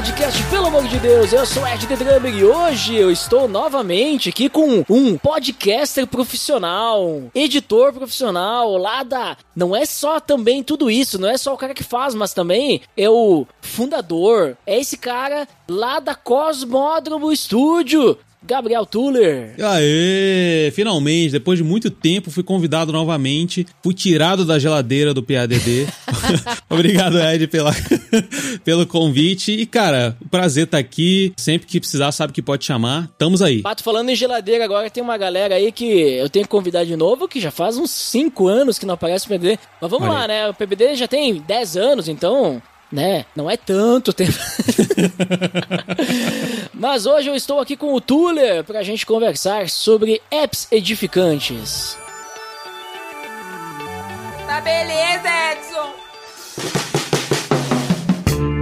Podcast, pelo amor de Deus, eu sou Ed The Drummer e hoje eu estou novamente aqui com um podcaster profissional, editor profissional, lá da... Não é só também tudo isso, não é só o cara que faz, mas também é o fundador, é esse cara lá da Cosmódromo Studio, Gabriel Tuller. Aê! Finalmente, depois de muito tempo, fui convidado novamente. Fui tirado da geladeira do PADD. Obrigado, Ed, pela, pelo convite. E, cara, prazer estar tá aqui. Sempre que precisar, sabe que pode chamar. Tamo aí. Pato, falando em geladeira, agora tem uma galera aí que eu tenho que convidar de novo, que já faz uns 5 anos que não aparece o PBD. Mas vamos Olha lá, né? O PBD já tem 10 anos, então né? Não é tanto tempo. Mas hoje eu estou aqui com o Tuller para a gente conversar sobre apps edificantes. Tá beleza, Edson.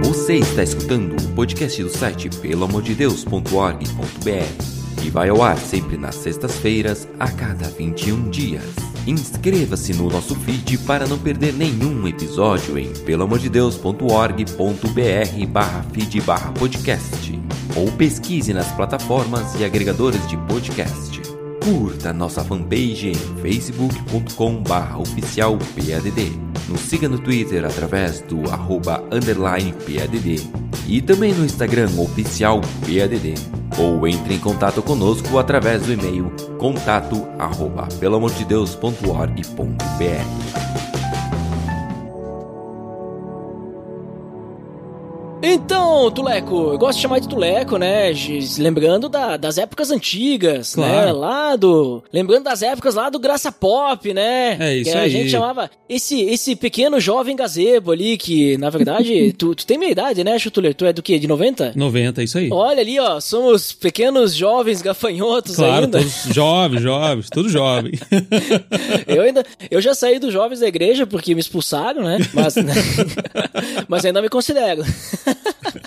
Você está escutando o podcast do site peloamordedeus.org.br e vai ao ar sempre nas sextas-feiras a cada 21 dias. Inscreva-se no nosso feed para não perder nenhum episódio em pelamordedeus.org.br barra feed barra podcast ou pesquise nas plataformas e agregadores de podcast. Curta nossa fanpage em facebook.com barra oficial PADD. Nos siga no Twitter através do arroba underline PADD e também no Instagram oficial PADD ou entre em contato conosco através do e-mail contato arroba pelamordedeus.org.br. Então, Tuleco, eu gosto de chamar de Tuleco, né? Lembrando da, das épocas antigas, né? claro. né? Lá do. Lembrando das épocas lá do Graça Pop, né? É isso que aí. a gente chamava esse, esse pequeno jovem gazebo ali, que na verdade. tu, tu tem minha idade, né, Chutuler? Tu é do quê? De 90? 90, isso aí. Olha ali, ó. Somos pequenos jovens gafanhotos claro, ainda. Todos jovens, jovens, tudo jovem. eu ainda. Eu já saí dos jovens da igreja porque me expulsaram, né? Mas, mas ainda me considero.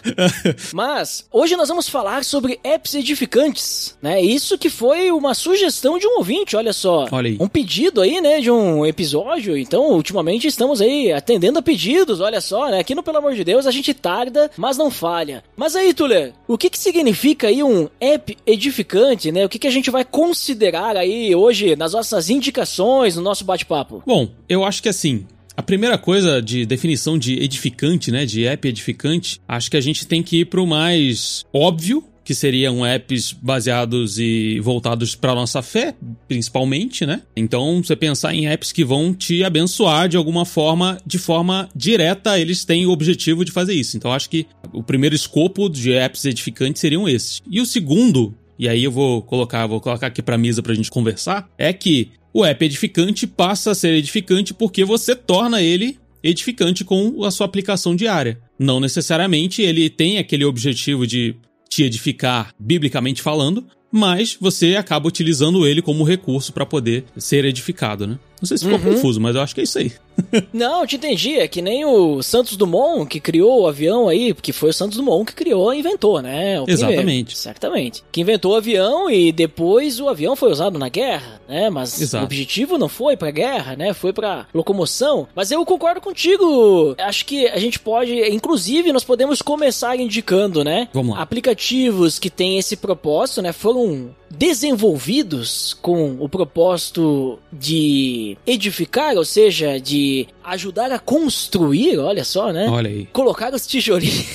Mas hoje nós vamos falar sobre apps edificantes, né? Isso que foi uma sugestão de um ouvinte, olha só. Olha aí. Um pedido aí, né, de um episódio. Então, ultimamente estamos aí atendendo a pedidos, olha só, né? Aqui no Pelo Amor de Deus a gente tarda, mas não falha. Mas aí, Tuller, o que que significa aí um app edificante, né? O que que a gente vai considerar aí hoje nas nossas indicações, no nosso bate-papo? Bom, eu acho que assim, a primeira coisa de definição de edificante, né, de app edificante, acho que a gente tem que ir pro mais óbvio, que seriam apps baseados e voltados para nossa fé, principalmente, né? Então, você pensar em apps que vão te abençoar de alguma forma, de forma direta, eles têm o objetivo de fazer isso. Então, acho que o primeiro escopo de apps edificantes seriam esses. E o segundo, e aí eu vou colocar, vou colocar aqui para mesa pra gente conversar, é que o app edificante passa a ser edificante porque você torna ele edificante com a sua aplicação diária. Não necessariamente ele tem aquele objetivo de te edificar biblicamente falando, mas você acaba utilizando ele como recurso para poder ser edificado, né? Não sei se ficou uhum. confuso, mas eu acho que é isso aí. Não, te entendi. É que nem o Santos Dumont que criou o avião aí, porque foi o Santos Dumont que criou e inventou, né? O Exatamente. Primeiro, certamente. Que inventou o avião e depois o avião foi usado na guerra, né? Mas Exato. o objetivo não foi pra guerra, né? Foi pra locomoção. Mas eu concordo contigo. Acho que a gente pode, inclusive, nós podemos começar indicando, né? Vamos lá. Aplicativos que têm esse propósito, né? Foram desenvolvidos com o propósito de edificar, ou seja, de ajudar a construir, olha só, né? Olha aí. Colocar os tijolinhos.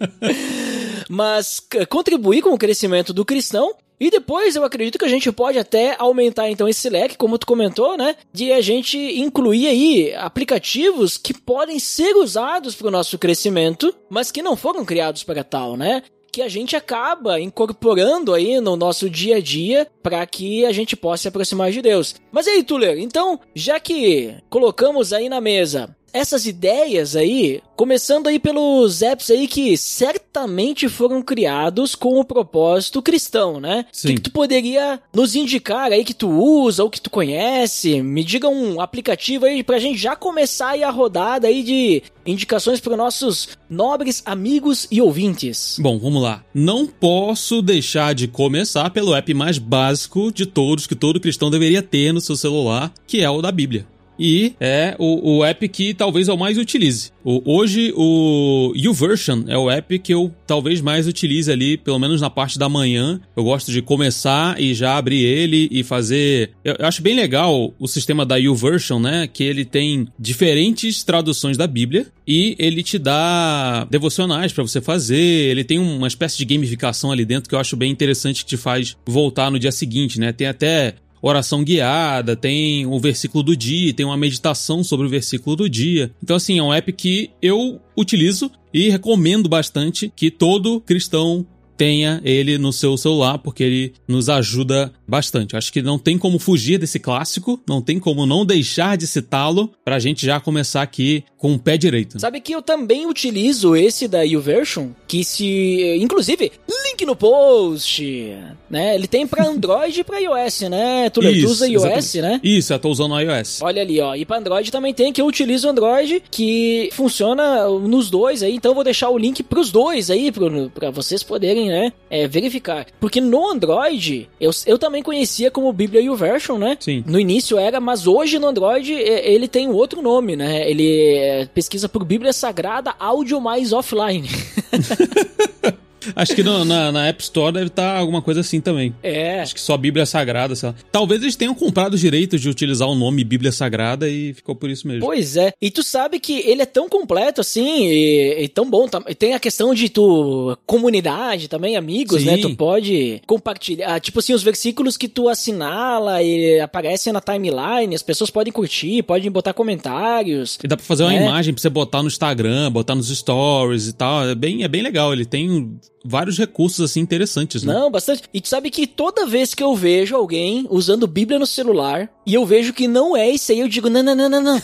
Mas contribuir com o crescimento do cristão e depois eu acredito que a gente pode até aumentar então esse leque, como tu comentou, né? De a gente incluir aí aplicativos que podem ser usados para o nosso crescimento, mas que não foram criados para tal, né? Que a gente acaba incorporando aí no nosso dia a dia para que a gente possa se aproximar de Deus. Mas aí, Tuller, então, já que colocamos aí na mesa essas ideias aí, começando aí pelos apps aí que certamente foram criados com o propósito cristão, né? O que, que tu poderia nos indicar aí que tu usa ou que tu conhece? Me diga um aplicativo aí pra gente já começar aí a rodada aí de indicações para nossos nobres amigos e ouvintes. Bom, vamos lá. Não posso deixar de começar pelo app mais básico de todos, que todo cristão deveria ter no seu celular, que é o da Bíblia. E é o, o app que talvez eu mais utilize. O- hoje, o YouVersion é o app que eu talvez mais utilize ali, pelo menos na parte da manhã. Eu gosto de começar e já abrir ele e fazer. Eu, eu acho bem legal o sistema da YouVersion, né? Que ele tem diferentes traduções da Bíblia e ele te dá devocionais pra você fazer. Ele tem uma espécie de gamificação ali dentro que eu acho bem interessante que te faz voltar no dia seguinte, né? Tem até oração guiada, tem o versículo do dia, tem uma meditação sobre o versículo do dia. Então, assim, é um app que eu utilizo e recomendo bastante que todo cristão tenha ele no seu celular, porque ele nos ajuda bastante. Acho que não tem como fugir desse clássico, não tem como não deixar de citá-lo pra gente já começar aqui com o pé direito. Sabe que eu também utilizo esse da YouVersion, que se, inclusive, link no post, né? Ele tem pra Android e pra iOS, né? Tu, usa iOS, exatamente. né? Isso, eu tô usando o iOS. Olha ali, ó. E pra Android também tem, que eu utilizo o Android, que funciona nos dois aí. Então eu vou deixar o link pros dois aí, pro, pra vocês poderem, né, é, verificar. Porque no Android, eu, eu também conhecia como Bíblia YouVersion, né? Sim. No início era, mas hoje no Android é, ele tem outro nome, né? Ele é, pesquisa por Bíblia Sagrada Áudio mais Offline. Acho que no- na, na App Store deve estar alguma coisa assim também. É. Acho que só Bíblia Sagrada, sei lá. Talvez eles tenham comprado os direitos de utilizar o nome Bíblia Sagrada e ficou por isso mesmo. Pois é. E tu sabe que ele é tão completo assim e, e tão bom. e Tem a questão de tu comunidade também, amigos, Sim. né? Tu pode compartilhar, tipo assim, os versículos que tu assinala e aparecem na timeline, as pessoas podem curtir, podem botar comentários. E dá pra fazer uma É. imagem pra você botar no Instagram, botar nos stories e tal. É bem, é bem legal. Ele tem vários recursos assim interessantes, né? Não, bastante. E tu sabe que toda vez que eu vejo alguém usando Bíblia no celular e eu vejo que não é isso aí, eu digo: não, não, não, não, não.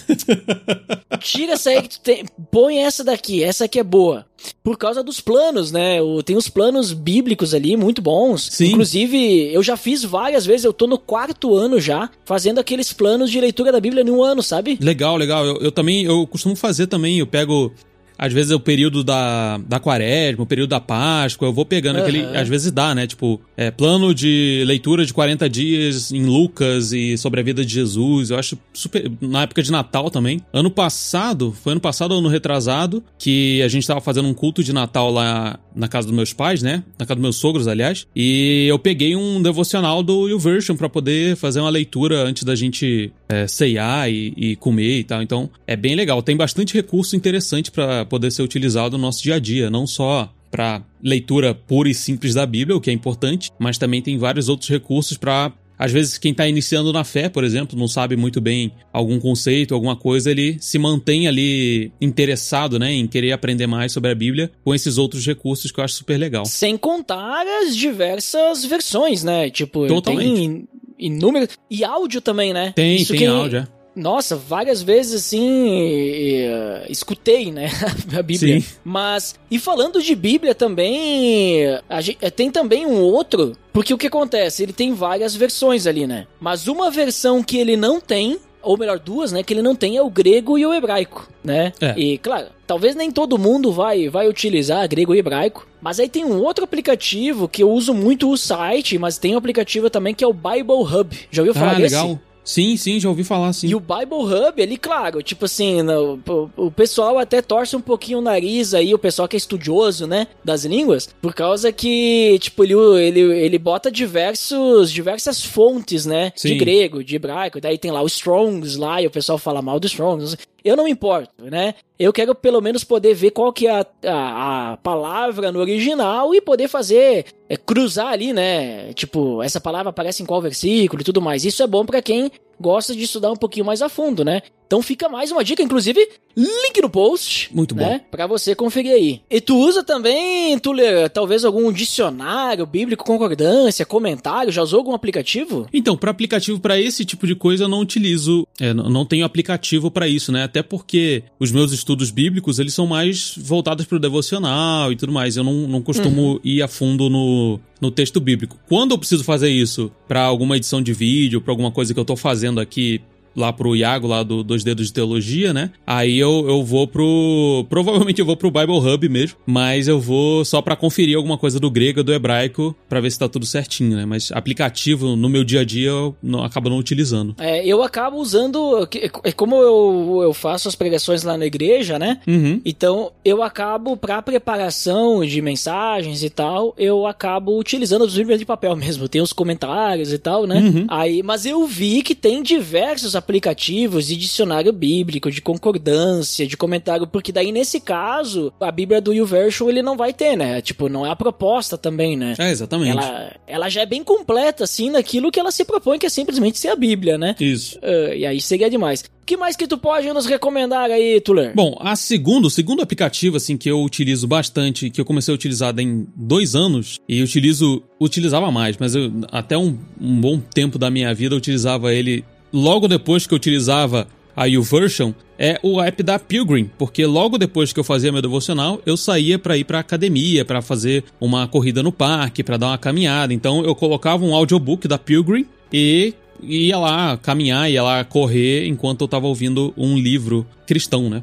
Tira essa aí que tu tem. Põe essa daqui, essa aqui é boa. Por causa dos planos, né? Tem os planos bíblicos ali, muito bons. Sim. Inclusive, eu já fiz várias vezes, eu tô no quarto ano já, fazendo aqueles planos de leitura da Bíblia em um ano, sabe? Legal, legal. Eu, eu também, eu costumo fazer também. Eu pego, às vezes, o período da, da quaresma, o período da Páscoa. Eu vou pegando aquele. Aham. Às vezes dá, né? Tipo, é, plano de leitura de 40 dias em Lucas e sobre a vida de Jesus. Eu acho super. Na época de Natal também. Ano passado, foi ano passado ou ano retrasado, que a gente tava fazendo um culto de Natal lá na casa dos meus pais, né? Na casa dos meus sogros, aliás. E eu peguei um devocional do YouVersion pra poder fazer uma leitura antes da gente é, ceiar e, e comer e tal. Então, é bem legal. Tem bastante recurso interessante pra poder ser utilizado no nosso dia a dia, não só pra leitura pura e simples da Bíblia, o que é importante, mas também tem vários outros recursos pra às vezes, quem está iniciando na fé, por exemplo, não sabe muito bem algum conceito, alguma coisa, ele se mantém ali interessado, né, em querer aprender mais sobre a Bíblia com esses outros recursos que eu acho super legal. Sem contar as diversas versões, né? Tipo, Totalmente. tem inúmeras. E áudio também, né? Tem, Isso tem que- áudio, é. Nossa, várias vezes assim, escutei, né, a Bíblia. Sim. Mas, e falando de Bíblia também, a gente, eh, tem também um outro, porque o que acontece? Ele tem várias versões ali, né? Mas uma versão que ele não tem, ou melhor, duas, né, que ele não tem é o grego e o hebraico, né? É. E, claro, talvez nem todo mundo vai, vai utilizar grego e hebraico, mas aí tem um outro aplicativo que eu uso muito o site, mas tem um aplicativo também que é o Bible Hub. Já ouviu falar Ah, desse? legal. Sim, sim, já ouvi falar, sim. E o Bible Hub, ele, claro, tipo assim, o, o pessoal até torce um pouquinho o nariz aí, o pessoal que é estudioso, né, das línguas, por causa que, tipo, ele, ele, ele bota diversos, diversas fontes, né, de Sim. grego, de hebraico, daí tem lá o Strongs lá, e o pessoal fala mal do Strongs, eu não me importo, né, eu quero pelo menos poder ver qual que é a, a, a palavra no original e poder fazer, é, cruzar ali, né? Tipo, essa palavra aparece em qual versículo e tudo mais. Isso é bom para quem gosta de estudar um pouquinho mais a fundo, né? Então fica mais uma dica, inclusive, link no post. Muito bom. Né? Pra você conferir aí. E tu usa também, Tuller, talvez algum dicionário bíblico, concordância, comentário? Já usou algum aplicativo? Então, para aplicativo para esse tipo de coisa eu não utilizo, é, não tenho aplicativo para isso, né? Até porque os meus estudos bíblicos, eles são mais voltados pro devocional e tudo mais. Eu não, não costumo uhum. ir a fundo no, no texto bíblico. Quando eu preciso fazer isso para alguma edição de vídeo, para alguma coisa que eu tô fazendo aqui lá pro Iago, lá do Dois Dedos de Teologia, né? Aí eu, eu vou pro. Provavelmente eu vou pro Bible Hub mesmo, mas eu vou só para conferir alguma coisa do grego, do hebraico, para ver se tá tudo certinho, né? Mas aplicativo no meu dia a dia eu não, acabo não utilizando. É, eu acabo usando. É como eu, eu faço as pregações lá na igreja, né? Uhum. Então eu acabo, pra preparação de mensagens e tal, eu acabo utilizando os livros de papel mesmo. Tem os comentários e tal, né? Uhum. Aí, mas eu vi que tem diversos aplicativos de dicionário bíblico, de concordância, de comentário, porque daí nesse caso, a Bíblia do YouVersion ele não vai ter, né? Tipo, não é a proposta também, né? É, exatamente. Ela, ela já é bem completa, assim, naquilo que ela se propõe, que é simplesmente ser a Bíblia, né? Isso. Uh, e aí seria demais. O que mais que tu pode nos recomendar aí, Tuller? Bom, a segundo, o segundo aplicativo, assim, que eu utilizo bastante, que eu comecei a utilizar em dois anos, e utilizo, utilizava mais, mas eu, até um, um bom tempo da minha vida eu utilizava ele logo depois que eu utilizava a YouVersion é o app da Pilgrim, porque logo depois que eu fazia meu devocional, eu saía para ir para academia, para fazer uma corrida no parque, para dar uma caminhada. Então eu colocava um audiobook da Pilgrim e ia lá caminhar, ia lá correr enquanto eu tava ouvindo um livro cristão, né?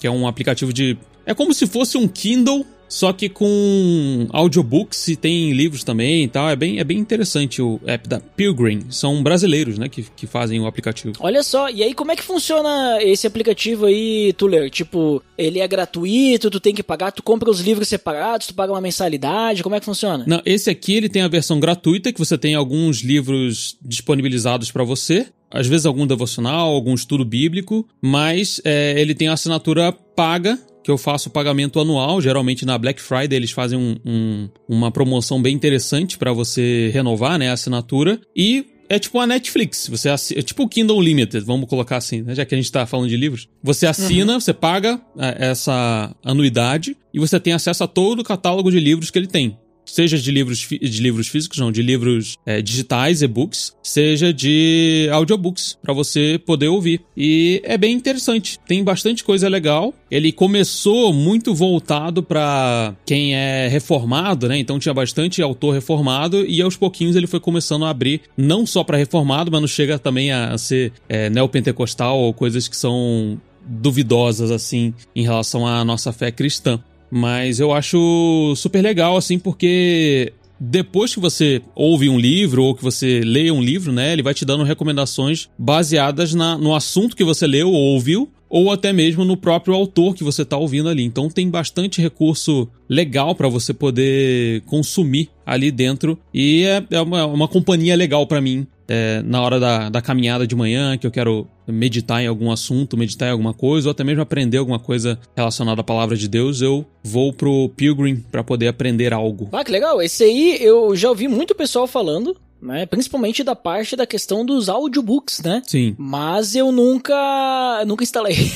Que é um aplicativo de é como se fosse um Kindle só que com audiobooks e tem livros também e tal. É bem, é bem interessante o app da Pilgrim. São brasileiros, né, que, que fazem o aplicativo. Olha só, e aí como é que funciona esse aplicativo aí, Tuller? Tipo, ele é gratuito, tu tem que pagar, tu compra os livros separados, tu paga uma mensalidade, como é que funciona? Não, esse aqui ele tem a versão gratuita, que você tem alguns livros disponibilizados para você às vezes algum devocional, algum estudo bíblico, mas é, ele tem a assinatura paga que eu faço pagamento anual. Geralmente na Black Friday eles fazem um, um, uma promoção bem interessante para você renovar né, a assinatura. E é tipo a Netflix. Você assina, é tipo o Kindle Limited, vamos colocar assim, né? Já que a gente tá falando de livros. Você assina, uhum. você paga é, essa anuidade e você tem acesso a todo o catálogo de livros que ele tem seja de livros, de livros físicos, não, de livros é, digitais, e-books, seja de audiobooks, para você poder ouvir. E é bem interessante, tem bastante coisa legal. Ele começou muito voltado para quem é reformado, né? Então tinha bastante autor reformado e aos pouquinhos ele foi começando a abrir não só para reformado, mas não chega também a ser é, neopentecostal ou coisas que são duvidosas assim em relação à nossa fé cristã. Mas eu acho super legal, assim, porque depois que você ouve um livro ou que você lê um livro, né, ele vai te dando recomendações baseadas na, no assunto que você leu ou ouviu, ou até mesmo no próprio autor que você está ouvindo ali. Então tem bastante recurso legal para você poder consumir ali dentro e é, é uma, uma companhia legal para mim é, na hora da, da caminhada de manhã, que eu quero meditar em algum assunto, meditar em alguma coisa, ou até mesmo aprender alguma coisa relacionada à palavra de Deus, eu vou pro Pilgrim para poder aprender algo. Ah, que legal. Esse aí eu já ouvi muito pessoal falando. Né? Principalmente da parte da questão dos audiobooks, né? Sim. Mas eu nunca nunca instalei.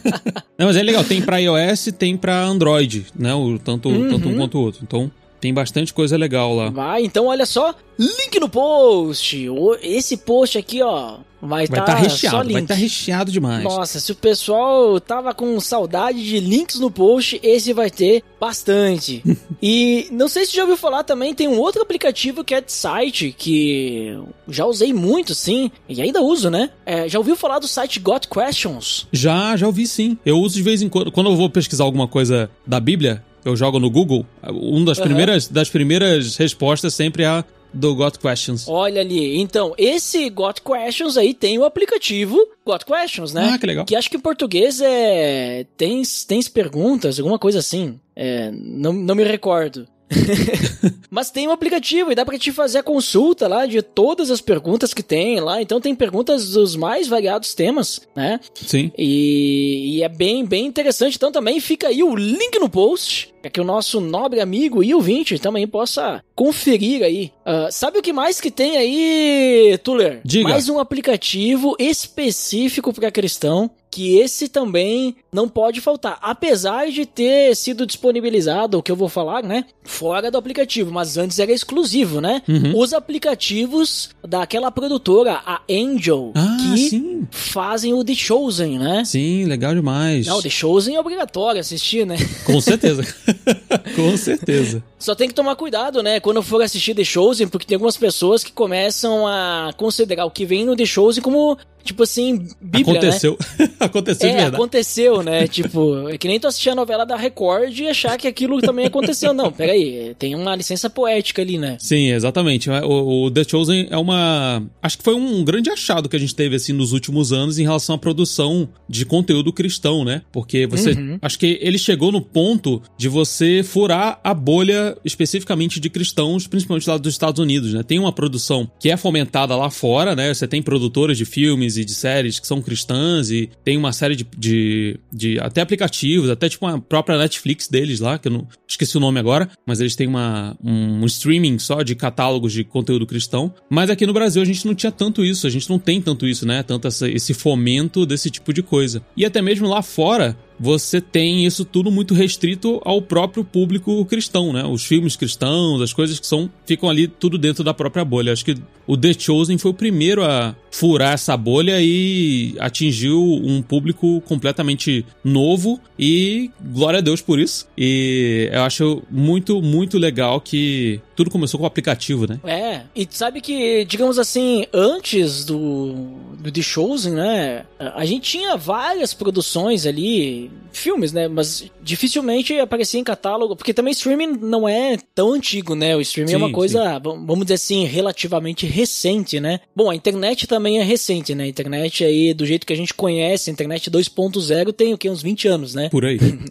Não, mas é legal, tem para iOS, tem para Android, né? O, tanto, uhum. tanto um quanto o outro. Então, tem bastante coisa legal lá. Vai, então olha só, link no post. Esse post aqui, ó, vai estar tá, tá recheado, vai estar tá recheado demais. Nossa, se o pessoal tava com saudade de links no post, esse vai ter bastante. e não sei se já ouviu falar também, tem um outro aplicativo que é de site que já usei muito, sim, e ainda uso, né? É, já ouviu falar do site Got Questions? Já, já ouvi sim. Eu uso de vez em quando, quando eu vou pesquisar alguma coisa da Bíblia, eu jogo no Google, uma das, uhum. primeiras, das primeiras respostas sempre é do Got Questions. Olha ali, então, esse Got Questions aí tem o aplicativo Got Questions, né? Ah, que legal. Que acho que em português é. Tens, tens perguntas, alguma coisa assim. É, não, não me recordo. Mas tem um aplicativo e dá pra te fazer a consulta lá de todas as perguntas que tem lá. Então tem perguntas dos mais variados temas, né? Sim. E, e é bem, bem interessante. Então também fica aí o link no post para que o nosso nobre amigo e ouvinte também possa conferir aí. Uh, sabe o que mais que tem aí, Tuller? Diga. Mais um aplicativo específico para cristão que esse também não pode faltar, apesar de ter sido disponibilizado, o que eu vou falar, né, fora do aplicativo, mas antes era exclusivo, né? Uhum. Os aplicativos daquela produtora, a Angel, Ah, que sim. fazem o The Chosen, né? Sim, legal demais. Não, The Chosen é obrigatório assistir, né? Com certeza. Com certeza. Só tem que tomar cuidado, né, quando for assistir The Chosen, porque tem algumas pessoas que começam a considerar o que vem no The Chosen como, tipo assim, Bíblia, né? Aconteceu. Aconteceu de É, verdade. aconteceu, né? tipo, é que nem tu assistir a novela da Record e achar que aquilo também aconteceu. Não, peraí, tem uma licença poética ali, né? Sim, exatamente. O, o The Chosen é uma. Acho que foi um grande achado que a gente teve assim nos últimos anos em relação à produção de conteúdo cristão, né? Porque você. Uhum. Acho que ele chegou no ponto de você furar a bolha especificamente de cristãos, principalmente lá dos Estados Unidos, né? Tem uma produção que é fomentada lá fora, né? Você tem produtoras de filmes e de séries que são cristãs e tem uma série de. de, de até aplicativos, até tipo uma própria Netflix deles lá, que eu não esqueci o nome agora, mas eles têm uma, um, um streaming só de catálogos de conteúdo cristão. Mas aqui no Brasil a gente não tinha tanto isso, a gente não tem tanto isso, né? Tanto essa- esse fomento desse tipo de coisa. E até mesmo lá fora, você tem isso tudo muito restrito ao próprio público cristão, né? Os filmes cristãos, as coisas que são ficam ali tudo dentro da própria bolha. Acho que o The Chosen foi o primeiro a furar essa bolha e atingiu um público completamente novo e glória a Deus por isso. E eu acho muito, muito legal que tudo começou com o aplicativo, né? É, e sabe que, digamos assim, antes do, do The Chosen, né, a gente tinha várias produções ali, filmes, né, mas dificilmente aparecia em catálogo, porque também streaming não é tão antigo, né, o streaming é Sim, uma coisa, v- vamos dizer assim, relativamente recente, né. Bom, a internet também é recente, né, a internet aí, do jeito que a gente conhece, a internet 2.0 tem o que, uns 20 anos, né. Por aí.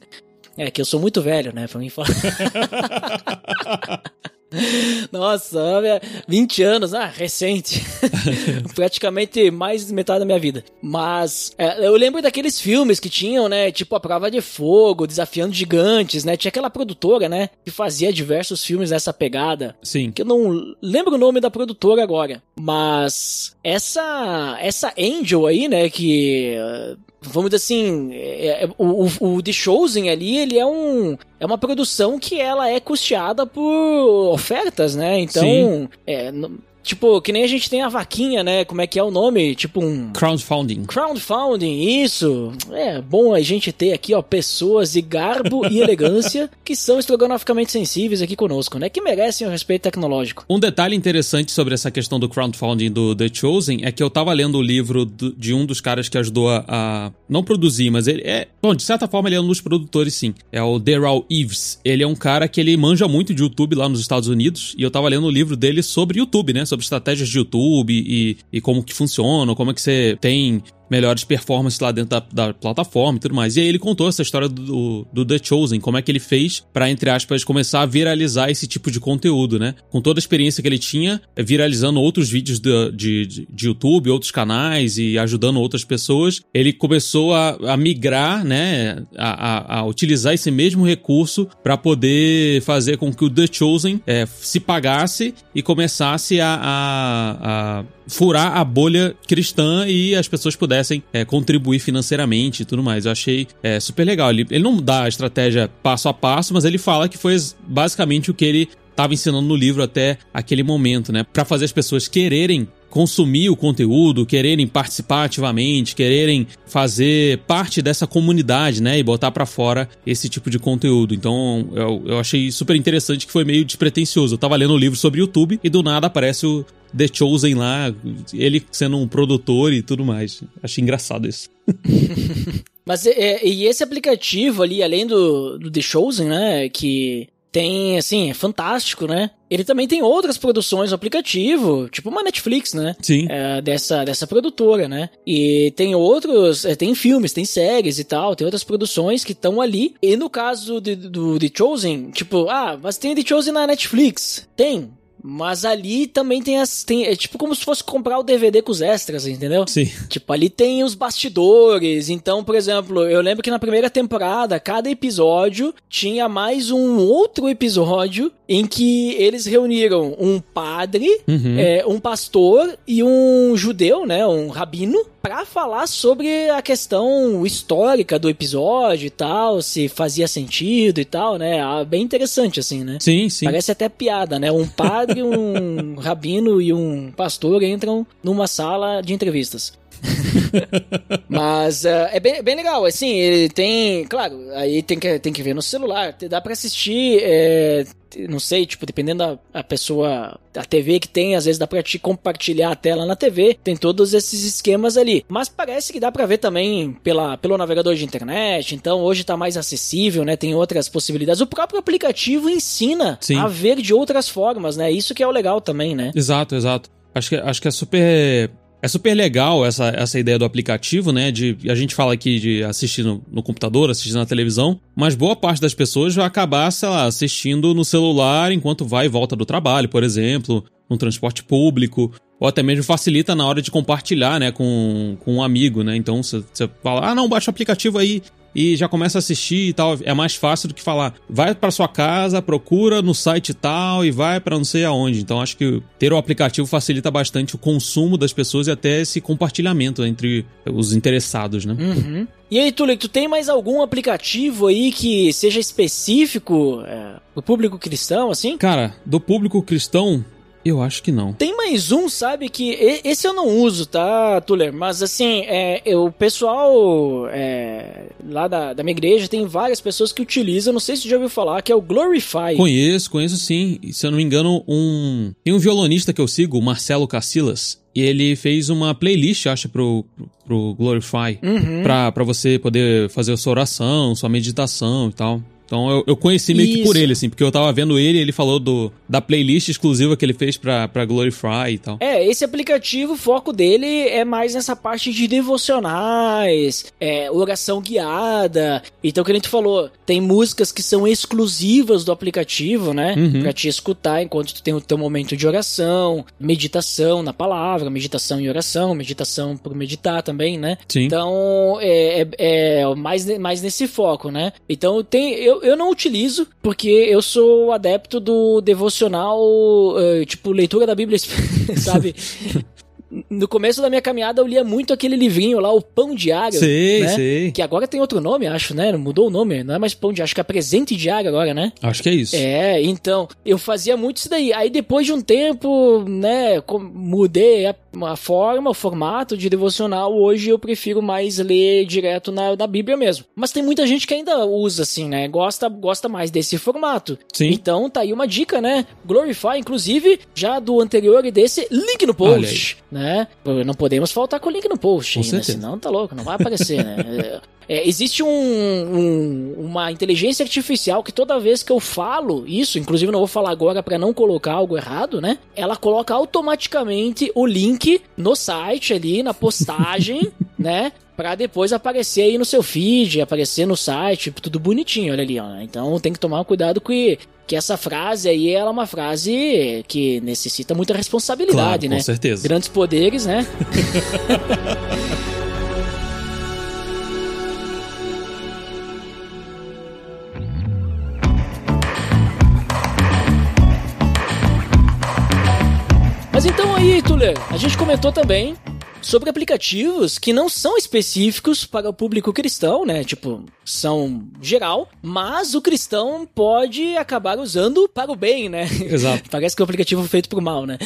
É que eu sou muito velho, né? Pra mim falar. Nossa, olha, 20 anos, ah, recente. Praticamente mais de metade da minha vida. Mas é, eu lembro daqueles filmes que tinham, né? Tipo A Prova de Fogo, Desafiando Gigantes, né? Tinha aquela produtora, né? Que fazia diversos filmes nessa pegada Sim. que eu não lembro o nome da produtora agora, mas essa essa Angel aí, né, que vamos dizer assim, é- é- o, o, o The Chosen ali, ele é um é uma produção que ela é custeada por ofertas, né? Então, é, tipo, que nem a gente tem a vaquinha, né? Como é que é o nome? Tipo um Crowdfunding. Crowdfunding, isso. É bom a gente ter aqui, ó, pessoas de garbo e elegância que são estrogonoficamente sensíveis aqui conosco, né? Que merecem o respeito tecnológico. Um detalhe interessante sobre essa questão do crowdfunding do The Chosen é que eu tava lendo o livro de um dos caras que ajudou a, a não produzir, mas ele é, bom, de certa forma ele é um dos produtores sim. É o Daryl Eves. Ele é um cara que ele manja muito de YouTube lá nos Estados Unidos e eu tava lendo o livro dele sobre YouTube, né, sobre estratégias de YouTube e, e como que funciona, como é que você tem melhores performances lá dentro da, da plataforma e tudo mais. E aí ele contou essa história do, do The Chosen, como é que ele fez pra, entre aspas, começar a viralizar esse tipo de conteúdo, né? Com toda a experiência que ele tinha, viralizando outros vídeos de, de, de- YouTube, outros canais e ajudando outras pessoas, ele começou a, a migrar, né? A, a- a utilizar esse mesmo recurso pra poder fazer com que o The Chosen eh, se pagasse e começasse a furar a bolha cristã e as pessoas pudessem é, contribuir financeiramente e tudo mais. Eu achei é, super legal. Ele, ele não dá a estratégia passo a passo, mas ele fala que foi basicamente o que ele estava ensinando no livro até aquele momento, né? Para fazer as pessoas quererem consumir o conteúdo, quererem participar ativamente, quererem fazer parte dessa comunidade, né, e botar pra fora esse tipo de conteúdo. Então, eu, eu achei super interessante que foi meio despretensioso. Eu tava lendo um livro sobre YouTube e do nada aparece o The Chosen lá, ele sendo um produtor e tudo mais. Achei engraçado isso. Mas é, e esse aplicativo ali, além do, do The Chosen, né? Que tem, assim, é fantástico, né? Ele também tem outras produções no aplicativo, tipo uma Netflix, né? Sim. É, dessa, dessa produtora, né? E tem outros, é, tem filmes, tem séries e tal, tem outras produções que estão ali. E no caso de, do The Chosen, tipo, ah, mas tem The Chosen na Netflix. Tem, mas ali também tem as. Tem, é tipo como se fosse comprar o DVD com os extras, entendeu? Sim. Tipo, ali tem os bastidores. Então, por exemplo, eu lembro que na primeira temporada, cada episódio tinha mais um outro episódio em que eles reuniram um padre, Uhum. é, um pastor e um judeu, né? Um rabino, pra falar sobre a questão histórica do episódio e tal, se fazia sentido e tal, né? Ah, Bem interessante, assim, né? Sim, sim. Parece até piada, né? Um padre, um rabino e um pastor entram numa sala de entrevistas. Mas eh, é bem, bem legal, assim, ele tem, claro, aí tem que, tem que ver no celular, dá pra assistir, é, não sei, tipo, dependendo da pessoa, a TV que tem, às vezes dá pra te compartilhar a tela na TV, tem todos esses esquemas ali. Mas parece que dá pra ver também pela, pelo navegador de internet, então hoje tá mais acessível, né, tem outras possibilidades. O próprio aplicativo ensina Sim. a ver de outras formas, né, isso que é o legal também, né. Exato, exato. Acho que, acho que é super. É super legal essa, essa ideia do aplicativo, né? De, a gente fala aqui de assistir no, no computador, assistir na televisão, mas boa parte das pessoas vai acabar, sei lá, assistindo no celular enquanto vai e volta do trabalho, por exemplo, no transporte público, ou até mesmo facilita na hora de compartilhar, né, com, com um amigo, né? Então você fala, ah, não, baixa o aplicativo aí e já começa a assistir e tal. É mais fácil do que falar, vai pra sua casa, procura no site tal e vai pra não sei aonde. Então acho que ter o aplicativo facilita bastante o consumo das pessoas e até esse compartilhamento entre os interessados, né? Uhum. E aí, Tulio, tu tem mais algum aplicativo aí que seja específico é, pro público cristão, assim? Cara, do público cristão, eu acho que não. Tem mais um, sabe, que esse eu não uso, tá, Tuller? Mas assim, é, eu- o pessoal é, lá da, da minha igreja tem várias pessoas que utilizam, não sei se você já ouviu falar, que é o Glorify. Conheço, conheço sim. E, se eu não me engano, um. Tem um violonista que eu sigo, o Marcelo Cacilas. E ele fez uma playlist, acho, pro, pro, pro Glorify. Uhum. Pra, pra você poder fazer a sua oração, sua meditação e tal. Então eu, eu conheci meio que por Isso. ele, assim, porque eu tava vendo ele e ele falou do, da playlist exclusiva que ele fez pra, pra Glorify e tal. É, esse aplicativo, o foco dele é mais nessa parte de devocionais, é, oração guiada. Então, que a gente falou, tem músicas que são exclusivas do aplicativo, né? Uhum. Pra te escutar enquanto tu tem o teu momento de oração, meditação na palavra, meditação e oração, meditação por meditar também, né? Sim. Então, é, é, é mais, mais nesse foco, né? Então, tem, eu, eu não utilizo, porque eu sou adepto do devocional, eh, tipo, leitura da Bíblia, sabe? No começo da minha caminhada, eu lia muito aquele livrinho lá, O Pão Diário. Sei, né? sei. Que agora tem outro nome, acho, né? Mudou o nome, não é mais Pão Diário, acho que é Presente Diário agora, né? Acho que é isso. É, então, eu fazia muito isso daí. Aí depois de um tempo, né, mudei a, a forma, o formato de devocional. Hoje eu prefiro mais ler direto na, na Bíblia mesmo. Mas tem muita gente que ainda usa assim, né? Gosta, gosta mais desse formato. Sim. Então tá aí uma dica, né? Glorify, inclusive, já do anterior e desse, link no post, né? Não podemos faltar com o link no post, né? certeza. senão tá louco, não vai aparecer, né? É, existe um- um- uma inteligência artificial que toda vez que eu falo isso, inclusive não vou falar agora pra não colocar algo errado, né? Ela coloca automaticamente o link no site ali, na postagem, né? Pra depois aparecer aí no seu feed, aparecer no site, tudo bonitinho, olha ali, ó. Então tem que tomar cuidado que, que essa frase aí ela é uma frase que necessita muita responsabilidade, Claro, né? com certeza. Grandes poderes, né? Mas então aí, Tuller, a gente comentou também sobre aplicativos que não são específicos para o público cristão, né? Tipo, são geral, mas o cristão pode acabar usando para o bem, né? Exato. Parece que é um aplicativo feito pro mal, né?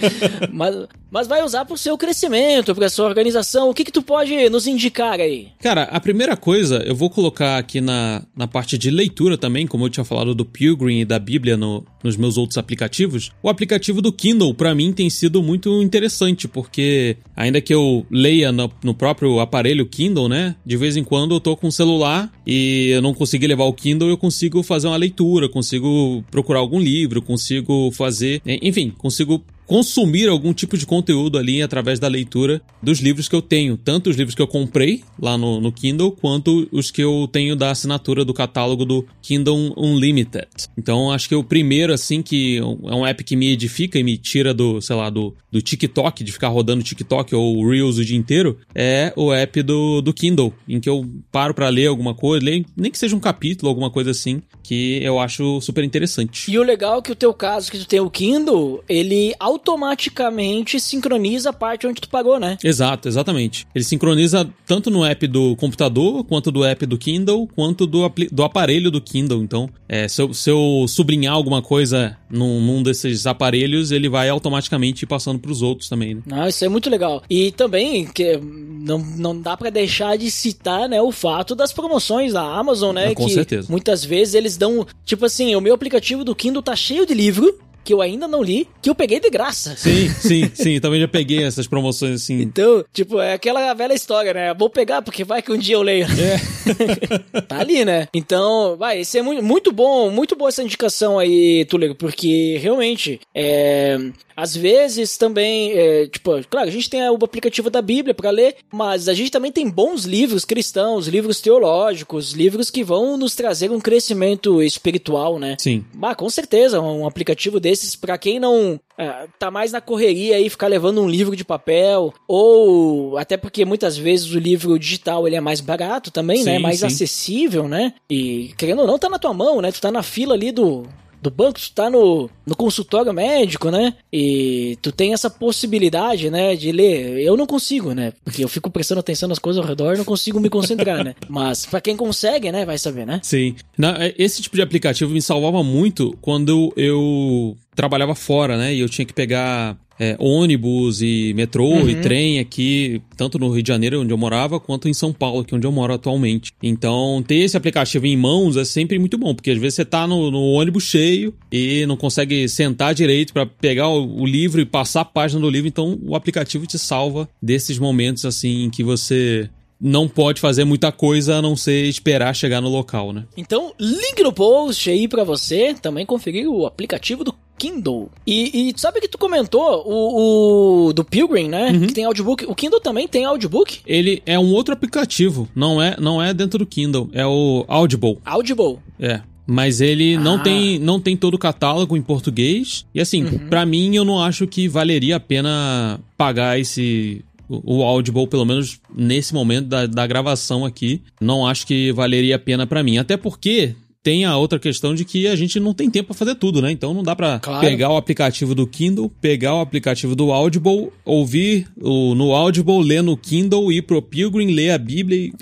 mas, mas vai usar pro seu crescimento, pra sua organização. O que que tu pode nos indicar aí? Cara, a primeira coisa, eu vou colocar aqui na, na parte de leitura também, como eu tinha falado do Pilgrim e da Bíblia no, nos meus outros aplicativos. O aplicativo do Kindle, para mim, tem sido muito interessante, porque ainda que eu leia no, no próprio aparelho Kindle, né? De vez em quando eu tô com o celular e eu não consegui levar o Kindle, eu consigo fazer uma leitura, consigo procurar algum livro, consigo fazer. Enfim, consigo consumir algum tipo de conteúdo ali através da leitura dos livros que eu tenho, tanto os livros que eu comprei lá no, no Kindle, quanto os que eu tenho da assinatura do catálogo do Kindle Unlimited. Então acho que o primeiro, assim, que é um app que me edifica e me tira do, sei lá, do, do TikTok, de ficar rodando TikTok ou Reels o dia inteiro, é o app do, do Kindle, em que eu paro para ler alguma coisa, ler, nem que seja um capítulo, alguma coisa assim, que eu acho super interessante. E o legal é que o teu caso, que tu tem o Kindle, ele automaticamente sincroniza a parte onde tu pagou, né? Exato, exatamente. Ele sincroniza tanto no app do computador, quanto do app do Kindle, quanto do, do aparelho do Kindle. Então, é, se, eu, se eu sublinhar alguma coisa num, num desses aparelhos, ele vai automaticamente ir passando pros outros também, né? Ah, isso é muito legal. E também, que não, não dá para deixar de citar, né, o fato das promoções da Amazon, né? Ah, com que certeza. muitas vezes eles dão, tipo assim, o meu aplicativo do Kindle tá cheio de livro, que eu ainda não li, que eu peguei de graça. Sim, sim, sim. Também já peguei essas promoções assim. Então, tipo, é aquela velha história, né? Vou pegar porque vai que um dia eu leio. É. tá ali, né? Então, vai, esse é muito, muito bom, muito boa essa indicação aí, Túlio, porque realmente, é, às vezes também, é, tipo, claro, a gente tem o aplicativo da Bíblia para ler, mas a gente também tem bons livros cristãos, livros teológicos, livros que vão nos trazer um crescimento espiritual, né? Sim. Bah, com certeza, um aplicativo para quem não é, tá mais na correria aí, ficar levando um livro de papel, ou até porque muitas vezes o livro digital ele é mais barato também, né? Sim, Mais sim. acessível, né? E querendo ou não, tá na tua mão, né? Tu tá na fila ali do, do banco, tu tá no, no consultório médico, né? E tu tem essa possibilidade, né, de ler. Eu não consigo, né? Porque eu fico prestando atenção nas coisas ao redor e não consigo me concentrar, né? Mas pra quem consegue, né, vai saber, né? Sim. É, esse tipo de aplicativo me salvava muito quando eu trabalhava fora, né? E eu tinha que pegar é, ônibus e metrô e trem aqui, tanto no Rio de Janeiro, onde eu morava, quanto em São Paulo, que é onde eu moro atualmente. Então, ter esse aplicativo em mãos é sempre muito bom, porque às vezes você tá no, no ônibus cheio e não consegue sentar direito pra pegar o, o livro e passar a página do livro, então o aplicativo te salva desses momentos assim em que você não pode fazer muita coisa a não ser esperar chegar no local, né? Então, link no post aí pra você também conferir o aplicativo do Kindle. E, e sabe que tu comentou o, o do Pilgrim, né? Que tem audiobook. O Kindle também tem audiobook? Ele é um outro aplicativo, não é, não é dentro do Kindle, é o Audible. Audible. É. Mas ele não Ah. tem não tem todo o catálogo em português. E assim, pra mim eu não acho que valeria a pena pagar esse o Audible, pelo menos nesse momento da, da gravação aqui, não acho que valeria a pena pra mim. Até porque tem a outra questão de que a gente não tem tempo pra fazer tudo, né? Então não dá pra Claro. pegar o aplicativo do Kindle, pegar o aplicativo do Audible, ouvir o, no Audible, ler no Kindle, ir pro Pilgrim, ler a Bíblia e...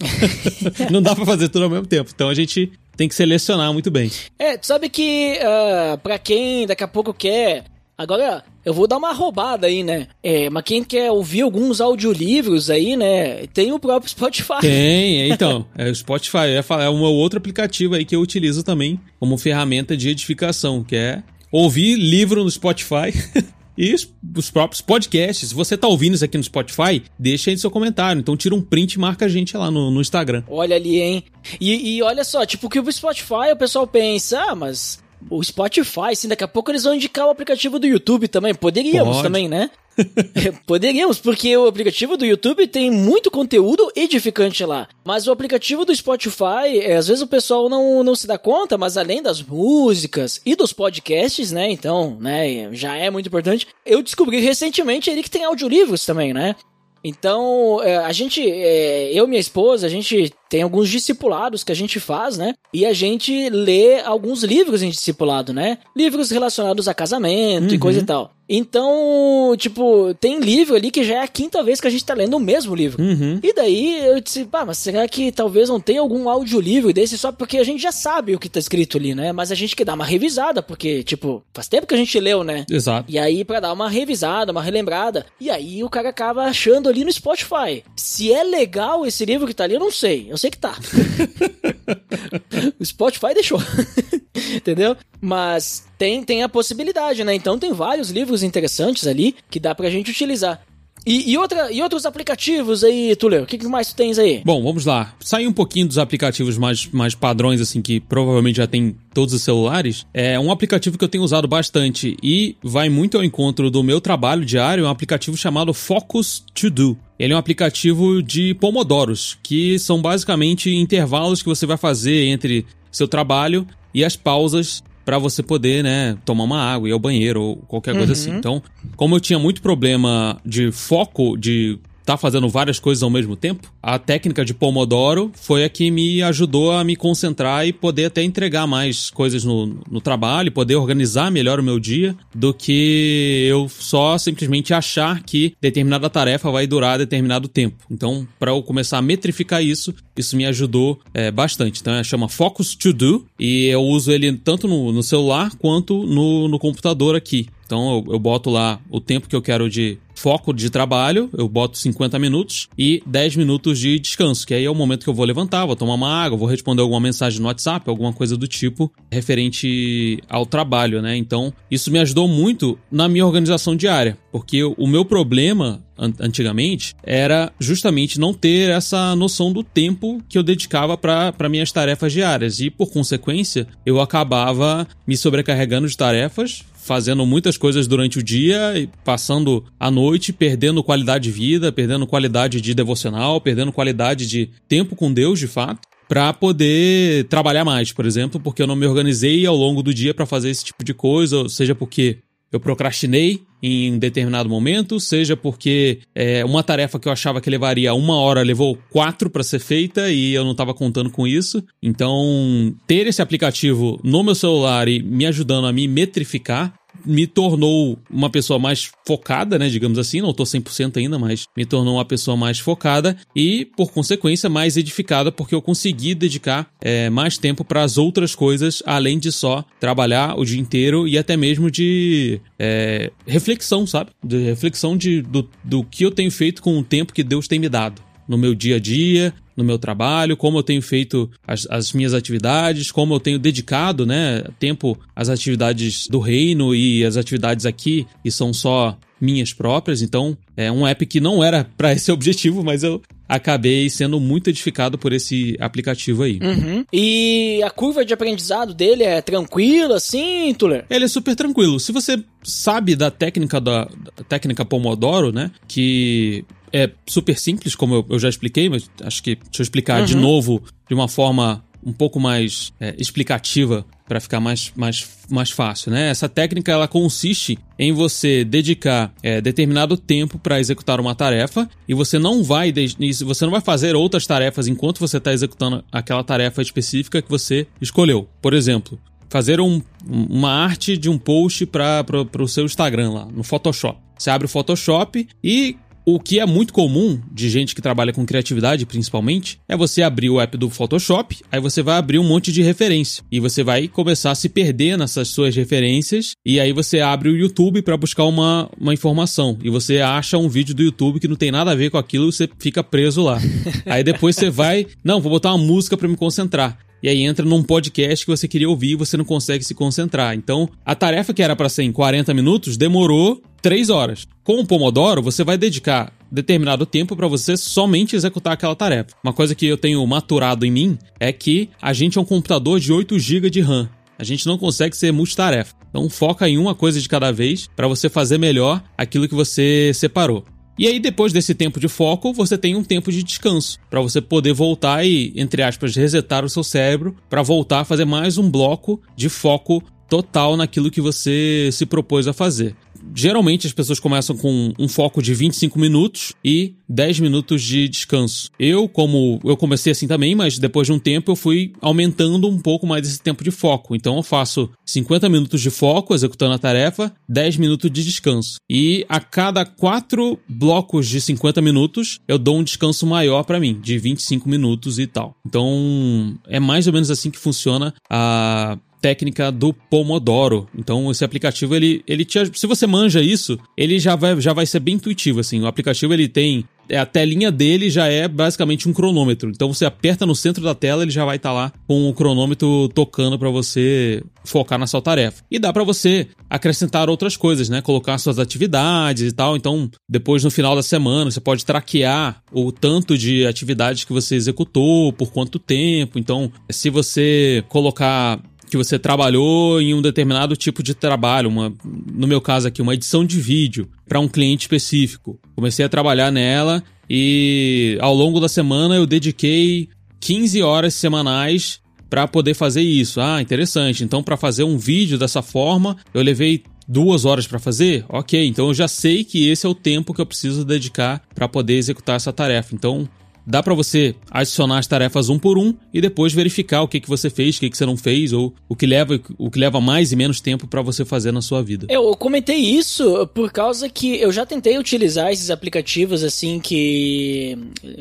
não dá pra fazer tudo ao mesmo tempo. Então a gente tem que selecionar muito bem. É, tu sabe que ah, pra quem daqui a pouco quer. Agora, eu vou dar uma roubada aí, né? É, mas quem quer ouvir alguns audiolivros aí, né? Tem o próprio Spotify. Tem, então. É o Spotify. É um outro aplicativo aí que eu utilizo também como ferramenta de edificação, que é ouvir livro no Spotify. E os, os próprios podcasts. Se você tá ouvindo isso aqui no Spotify, deixa aí seu comentário. Então tira um print e marca a gente lá no, no Instagram. Olha ali, hein? E, e olha só, tipo, que o Spotify o pessoal pensa, ah, mas o Spotify, assim, daqui a pouco eles vão indicar o aplicativo do YouTube também. Poderíamos Pode. também, né? Poderíamos, porque o aplicativo do YouTube tem muito conteúdo edificante lá. Mas o aplicativo do Spotify, é, às vezes o pessoal não, não se dá conta, mas além das músicas e dos podcasts, né? Então, né, já é muito importante. Eu descobri recentemente ele que tem audiolivros também, né? Então, é, a gente, é, eu e minha esposa, a gente tem alguns discipulados que a gente faz, né? E a gente lê alguns livros em discipulado, né? Livros relacionados a casamento uhum. e coisa e tal. Então, tipo, tem livro ali que já é a quinta vez que a gente tá lendo o mesmo livro. Uhum. E daí eu disse, pá, mas será que talvez não tenha algum audiolivro desse só porque a gente já sabe o que tá escrito ali, né? Mas a gente quer dar uma revisada, porque, tipo, faz tempo que a gente leu, né? Exato. E aí, para dar uma revisada, uma relembrada. E aí o cara acaba achando ali no Spotify. Se é legal esse livro que tá ali, eu não sei. Eu que tá. o Spotify deixou. Entendeu? Mas tem, tem a possibilidade, né? Então tem vários livros interessantes ali que dá pra gente utilizar. E, e, outra, e outros aplicativos aí, Tuller? O que, que mais tu tens aí? Bom, vamos lá. Sair um pouquinho dos aplicativos mais, mais padrões, assim, que provavelmente já tem todos os celulares. É um aplicativo que eu tenho usado bastante e vai muito ao encontro do meu trabalho diário, é um aplicativo chamado Focus To Do. Ele é um aplicativo de pomodoros, que são basicamente intervalos que você vai fazer entre seu trabalho e as pausas para você poder, né, tomar uma água, ir ao banheiro ou qualquer coisa uhum. assim. Então, como eu tinha muito problema de foco, de tá fazendo várias coisas ao mesmo tempo, a técnica de Pomodoro foi a que me ajudou a me concentrar e poder até entregar mais coisas no, no trabalho, poder organizar melhor o meu dia, do que eu só simplesmente achar que determinada tarefa vai durar determinado tempo. Então, para eu começar a metrificar isso, isso me ajudou é, bastante. Então, chama Focus To Do e eu uso ele tanto no, no celular quanto no, no computador aqui. Então eu, eu, boto lá o tempo que eu quero de foco de trabalho, eu boto 50 minutos e 10 minutos de descanso, que aí é o momento que eu vou levantar, vou tomar uma água, vou responder alguma mensagem no WhatsApp, alguma coisa do tipo referente ao trabalho, né? Então, isso me ajudou muito na minha organização diária, porque o meu problema antigamente era justamente não ter essa noção do tempo que eu dedicava para minhas tarefas diárias e por consequência eu acabava me sobrecarregando de tarefas fazendo muitas coisas durante o dia, passando a noite, perdendo qualidade de vida, perdendo qualidade de devocional, perdendo qualidade de tempo com Deus, de fato, para poder trabalhar mais, por exemplo, porque eu não me organizei ao longo do dia para fazer esse tipo de coisa, seja porque eu procrastinei em determinado momento, seja porque é, uma tarefa que eu achava que levaria uma hora levou quatro para ser feita e eu não estava contando com isso. Então, ter esse aplicativo no meu celular e me ajudando a me metrificar me tornou uma pessoa mais focada, né, digamos assim, não tô 100% ainda, mas me tornou uma pessoa mais focada e, por consequência, mais edificada, porque eu consegui dedicar é, mais tempo para as outras coisas, além de só trabalhar o dia inteiro e até mesmo de é, reflexão, sabe? De reflexão de, do, do que eu tenho feito com o tempo que Deus tem me dado no meu dia a dia, no meu trabalho, como eu tenho feito as, as, minhas atividades, como eu tenho dedicado né, tempo às atividades do reino e as atividades aqui, e são só minhas próprias. Então, é um app que não era para esse objetivo, mas eu acabei sendo muito edificado por esse aplicativo aí. Uhum. E a curva de aprendizado dele é tranquila, assim, Tuller? Ele é super tranquilo. Se você sabe da técnica da, da técnica Pomodoro, né, que é super simples, como eu, eu já expliquei, mas acho que deixa eu explicar uhum. de novo de uma forma um pouco mais é, explicativa para ficar mais, mais, mais fácil, né? Essa técnica ela consiste em você dedicar é, determinado tempo para executar uma tarefa e você não vai você não vai fazer outras tarefas enquanto você está executando aquela tarefa específica que você escolheu. Por exemplo, fazer um, uma arte de um post para o seu Instagram lá no Photoshop. Você abre o Photoshop e o que é muito comum de gente que trabalha com criatividade, principalmente, é você abrir o app do Photoshop, aí você vai abrir um monte de referência. E você vai começar a se perder nessas suas referências e aí você abre o YouTube para buscar uma, uma informação. E você acha um vídeo do YouTube que não tem nada a ver com aquilo, você fica preso lá. aí depois você vai, não, vou botar uma música para me concentrar e aí entra num podcast que você queria ouvir e você não consegue se concentrar. Então, a tarefa que era para ser em 40 minutos demorou 3 horas. Com o Pomodoro, você vai dedicar determinado tempo para você somente executar aquela tarefa. Uma coisa que eu tenho maturado em mim é que a gente é um computador de 8 GB de RAM. A gente não consegue ser multitarefa. Então foca em uma coisa de cada vez para você fazer melhor aquilo que você separou. E aí, depois desse tempo de foco, você tem um tempo de descanso para você poder voltar e, entre aspas, resetar o seu cérebro para voltar a fazer mais um bloco de foco total naquilo que você se propôs a fazer. Geralmente as pessoas começam com um foco de 25 minutos e 10 minutos de descanso. Eu, como eu comecei assim também, mas depois de um tempo eu fui aumentando um pouco mais esse tempo de foco. Então eu faço 50 minutos de foco executando a tarefa, 10 minutos de descanso. E a cada quatro blocos de 50 minutos eu dou um descanso maior para mim, de 25 minutos e tal. Então é mais ou menos assim que funciona a técnica do Pomodoro. Então, esse aplicativo, ele, ele te, se você manja isso, ele já vai, já vai ser bem intuitivo, assim. O aplicativo, ele tem é, a telinha dele já é basicamente um cronômetro. Então você aperta no centro da tela, ele já vai estar tá lá com o cronômetro tocando para você focar na sua tarefa. E dá para você acrescentar outras coisas, né? Colocar suas atividades e tal. Então, depois no final da semana, você pode traquear o tanto de atividades que você executou, por quanto tempo. Então, se você colocar que você trabalhou em um determinado tipo de trabalho, uma, no meu caso aqui, uma edição de vídeo para um cliente específico. Comecei a trabalhar nela e ao longo da semana eu dediquei 15 horas semanais para poder fazer isso. Ah, interessante. Então, para fazer um vídeo dessa forma, eu levei duas horas para fazer? Ok, então eu já sei que esse é o tempo que eu preciso dedicar para poder executar essa tarefa. Então, dá para você adicionar as tarefas um por um e depois verificar o que, que você fez, o que, que você não fez ou o que leva o que leva mais e menos tempo para você fazer na sua vida. Eu comentei isso por causa que eu já tentei utilizar esses aplicativos assim que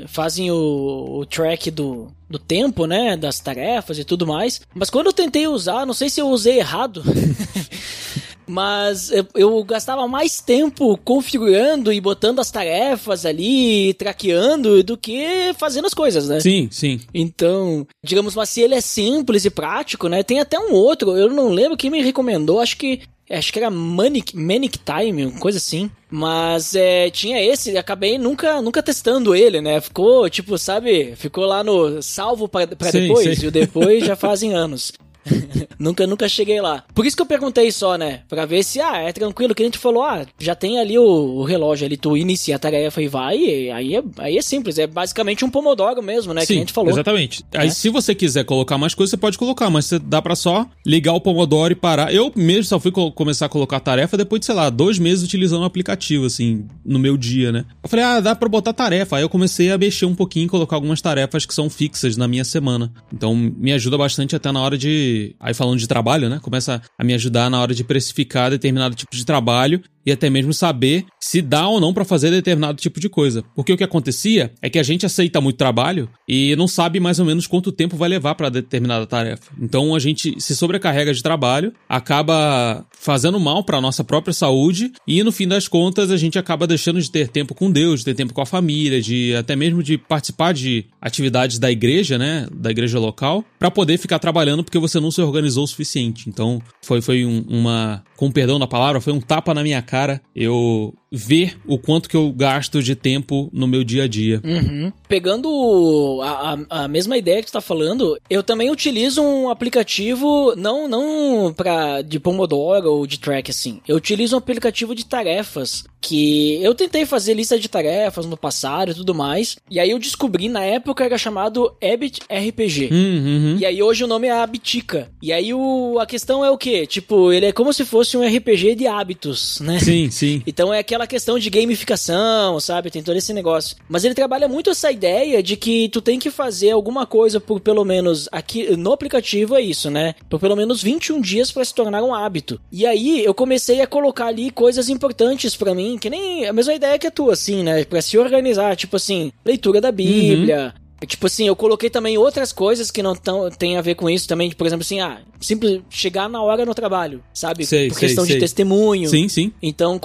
fazem o, o track do, do tempo, né, das tarefas e tudo mais. Mas quando eu tentei usar, não sei se eu usei errado. mas eu, eu, gastava mais tempo configurando e botando as tarefas ali, traqueando, do que fazendo as coisas, né? Sim, sim. Então, digamos, mas se ele é simples e prático, né? Tem até um outro, eu não lembro quem me recomendou, acho que acho que era Manic, Manic Time, coisa assim. Mas é, tinha esse, acabei nunca, nunca testando ele, né? Ficou, tipo, sabe, ficou lá no salvo para depois, sim. e o depois já fazem anos. nunca, nunca cheguei lá. Por isso que eu perguntei só, né? Pra ver se, ah, é tranquilo, que a gente falou, ah, já tem ali o, o relógio ali, tu inicia a tarefa e vai, e aí é, aí é simples, é basicamente um pomodoro mesmo, né? Sim, que a gente falou. exatamente. É. Aí se você quiser colocar mais coisas, você pode colocar, mas você dá pra só ligar o pomodoro e parar. Eu mesmo só fui começar a colocar a tarefa depois de, sei lá, dois meses utilizando o aplicativo, assim, no meu dia, né? Eu falei, ah, dá pra botar tarefa. Aí eu comecei a mexer um pouquinho, colocar algumas tarefas que são fixas na minha semana. Então me ajuda bastante até na hora de. Aí falando de trabalho, né? Começa a me ajudar na hora de precificar determinado tipo de trabalho e até mesmo saber se dá ou não para fazer determinado tipo de coisa. Porque o que acontecia é que a gente aceita muito trabalho e não sabe mais ou menos quanto tempo vai levar para determinada tarefa. Então a gente se sobrecarrega de trabalho, acaba fazendo mal para nossa própria saúde e no fim das contas a gente acaba deixando de ter tempo com Deus, de ter tempo com a família, de até mesmo de participar de atividades da igreja, né, da igreja local, para poder ficar trabalhando porque você não se organizou o suficiente. Então foi foi um, uma, com perdão da palavra, foi um tapa na minha cara. Eu ver o quanto que eu gasto de tempo no meu dia a dia. Uhum. Pegando a, a, a, mesma ideia que tu tá falando, eu também utilizo um aplicativo, não, não pra, de Pomodoro ou de track assim. Eu utilizo um aplicativo de tarefas que eu tentei fazer lista de tarefas no passado e tudo mais. E aí eu descobri, na época era chamado Habit RPG. Uhum. E aí hoje o nome é Habitica. E aí o, a questão é o quê? Tipo, ele é como se fosse um RPG de hábitos, né? Sim, sim. Então é aquela questão de gamificação, sabe? Tem todo esse negócio. Mas ele trabalha muito essa ideia de que tu tem que fazer alguma coisa por pelo menos aqui no aplicativo é isso, né? Por pelo menos 21 dias para se tornar um hábito. E aí eu comecei a colocar ali coisas importantes para mim que nem a mesma ideia que a tua, assim, né? Pra se organizar, tipo assim, leitura da Bíblia, uhum. Tipo assim, eu coloquei também outras coisas que não tão, tem a ver com isso também. Por exemplo, assim, ah, simples chegar na hora no trabalho, sabe? Sei, Por sei, questão sei. de testemunho. Sim, sim. Então,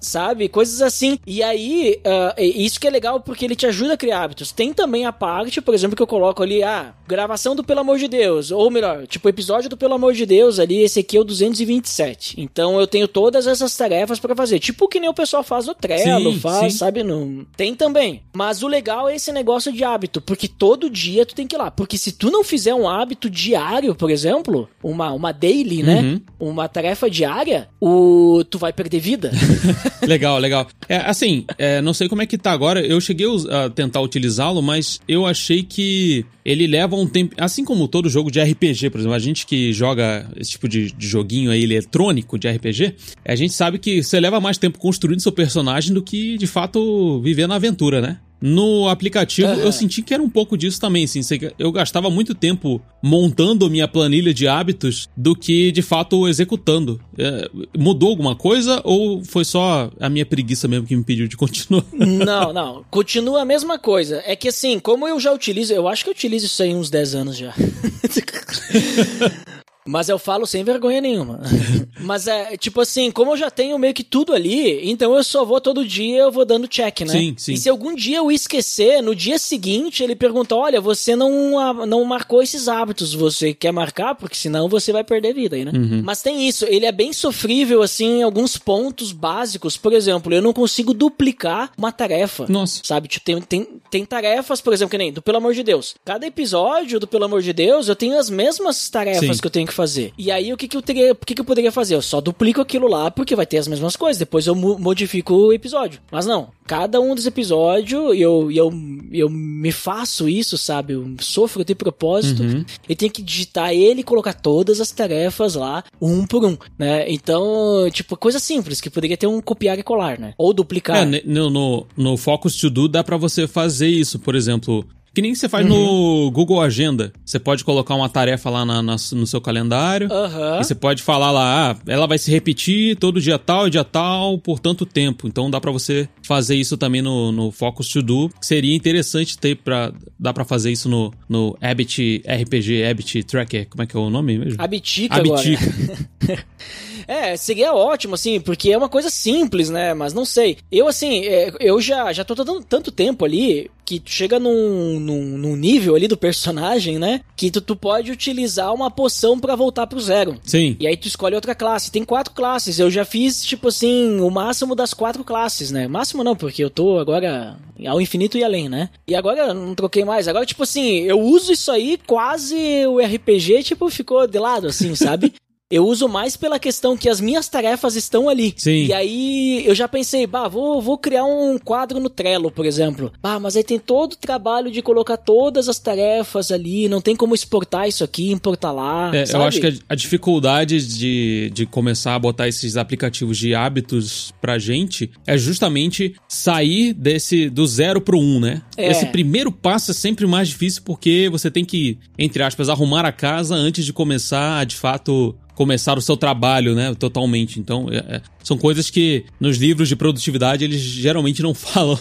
sabe? Coisas assim. E aí, uh, isso que é legal porque ele te ajuda a criar hábitos. Tem também a parte, por exemplo, que eu coloco ali, ah, gravação do Pelo Amor de Deus. Ou melhor, tipo, episódio do Pelo Amor de Deus ali, esse aqui é o 227. Então eu tenho todas essas tarefas para fazer. Tipo que nem o pessoal faz no Trello, sim, faz, sim. sabe? No... Tem também. Mas o legal é esse negócio de hábito, porque todo dia dia tu tem que ir lá. Porque se tu não fizer um hábito diário, por exemplo, uma, uma daily, né? Uhum. Uma tarefa diária, o tu vai perder vida. legal, legal. É, assim, é, não sei como é que tá agora. Eu cheguei a tentar utilizá-lo, mas eu achei que ele leva um tempo. Assim como todo jogo de RPG, por exemplo, a gente que joga esse tipo de, de joguinho aí eletrônico de RPG, a gente sabe que você leva mais tempo construindo seu personagem do que de fato viver na aventura, né? No aplicativo, uhum. eu senti que era um pouco disso também, assim. Eu gastava muito tempo montando minha planilha de hábitos do que, de fato, executando. É, mudou alguma coisa ou foi só a minha preguiça mesmo que me impediu de continuar? Não, não. Continua a mesma coisa. É que, assim, como eu já utilizo... Eu acho que eu utilizo isso aí uns 10 anos já. Mas eu falo sem vergonha nenhuma. Mas é, tipo assim, como eu já tenho meio que tudo ali, então eu só vou todo dia, eu vou dando check, né? Sim, sim. E se algum dia eu esquecer, no dia seguinte ele pergunta: olha, você não, não marcou esses hábitos, você quer marcar? Porque senão você vai perder vida aí, né? Uhum. Mas tem isso, ele é bem sofrível, assim, em alguns pontos básicos. Por exemplo, eu não consigo duplicar uma tarefa. Nossa. Sabe? Tipo, tem, tem, tem tarefas, por exemplo, que nem do Pelo Amor de Deus. Cada episódio do Pelo Amor de Deus, eu tenho as mesmas tarefas sim. que eu tenho que fazer. E aí o que, que eu teria, o que, que eu poderia fazer? Eu só duplico aquilo lá porque vai ter as mesmas coisas. Depois eu modifico o episódio. Mas não, cada um dos episódios eu, eu, eu me faço isso, sabe? Eu sofro de propósito uhum. e tenho que digitar ele e colocar todas as tarefas lá, um por um, né? Então, tipo, coisa simples, que poderia ter um copiar e colar, né? Ou duplicar. É, no, no, no Focus To Do dá para você fazer isso, por exemplo, que nem você faz uhum. no Google Agenda. Você pode colocar uma tarefa lá na, na, no seu calendário. Uhum. E você pode falar lá, ah, ela vai se repetir todo dia tal e dia tal por tanto tempo. Então dá para você fazer isso também no, no Focus To Do. Seria interessante ter para Dá pra fazer isso no, no Habit RPG, Habit Tracker. Como é que é o nome mesmo? Habitica, Habitica. agora. É, seria ótimo, assim, porque é uma coisa simples, né? Mas não sei. Eu, assim, é, eu já, já tô dando tanto tempo ali que tu chega num, num, num, nível ali do personagem, né? Que tu, tu pode utilizar uma poção para voltar pro zero. Sim. E aí tu escolhe outra classe. Tem quatro classes. Eu já fiz, tipo assim, o máximo das quatro classes, né? Máximo não, porque eu tô agora ao infinito e além, né? E agora não troquei mais. Agora, tipo assim, eu uso isso aí quase o RPG, tipo, ficou de lado, assim, sabe? Eu uso mais pela questão que as minhas tarefas estão ali. Sim. E aí eu já pensei, bah, vou, vou criar um quadro no Trello, por exemplo. Bah, mas aí tem todo o trabalho de colocar todas as tarefas ali, não tem como exportar isso aqui, importar lá. É, eu acho que a, a, dificuldade de, de começar a botar esses aplicativos de hábitos pra gente é justamente sair desse do zero pro um, né? É. Esse primeiro passo é sempre mais difícil porque você tem que, entre aspas, arrumar a casa antes de começar a de fato começar o seu trabalho, né, totalmente. Então, é, é, são coisas que nos livros de produtividade eles geralmente não falam.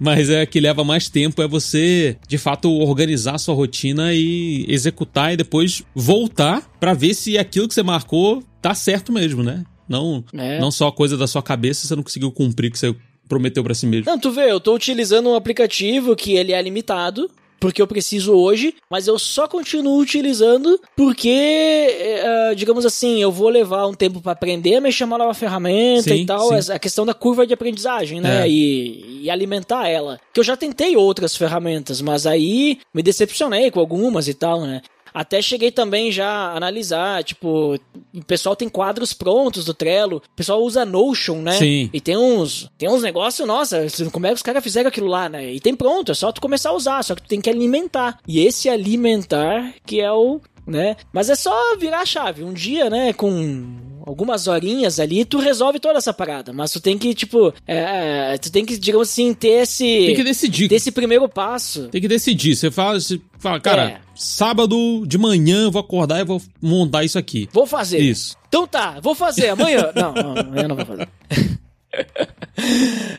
Mas é que leva mais tempo é você, de fato, organizar a sua rotina e executar e depois voltar para ver se aquilo que você marcou tá certo mesmo, né? Não, é. não só coisa da sua cabeça você não conseguiu cumprir o que você prometeu para si mesmo. Não, tu vê, eu tô utilizando um aplicativo que ele é limitado, porque eu preciso hoje, mas eu só continuo utilizando porque, uh, digamos assim, eu vou levar um tempo para aprender a mexer uma nova ferramenta sim, e tal, sim. a questão da curva de aprendizagem, né? É. E, e, alimentar ela. Que eu já tentei outras ferramentas, mas aí me decepcionei com algumas e tal, né? Até cheguei também já a analisar, tipo, o pessoal tem quadros prontos do Trello, o pessoal usa Notion, né? Sim. E tem uns, tem uns negócios, nossa, como é que os caras fizeram aquilo lá, né? E tem pronto, é só tu começar a usar, só que tu tem que alimentar. E esse alimentar que é o né? Mas é só virar a chave. Um dia, né, com algumas horinhas ali, tu resolve toda essa parada. Mas tu tem que, tipo, é, tu tem que, digamos assim, ter esse. Tem que decidir. Ter esse primeiro passo. Tem que decidir. Você fala, você fala cara, é. sábado de manhã eu vou acordar e vou montar isso aqui. Vou fazer. Isso. Então tá, vou fazer amanhã. não, não, amanhã não vou fazer.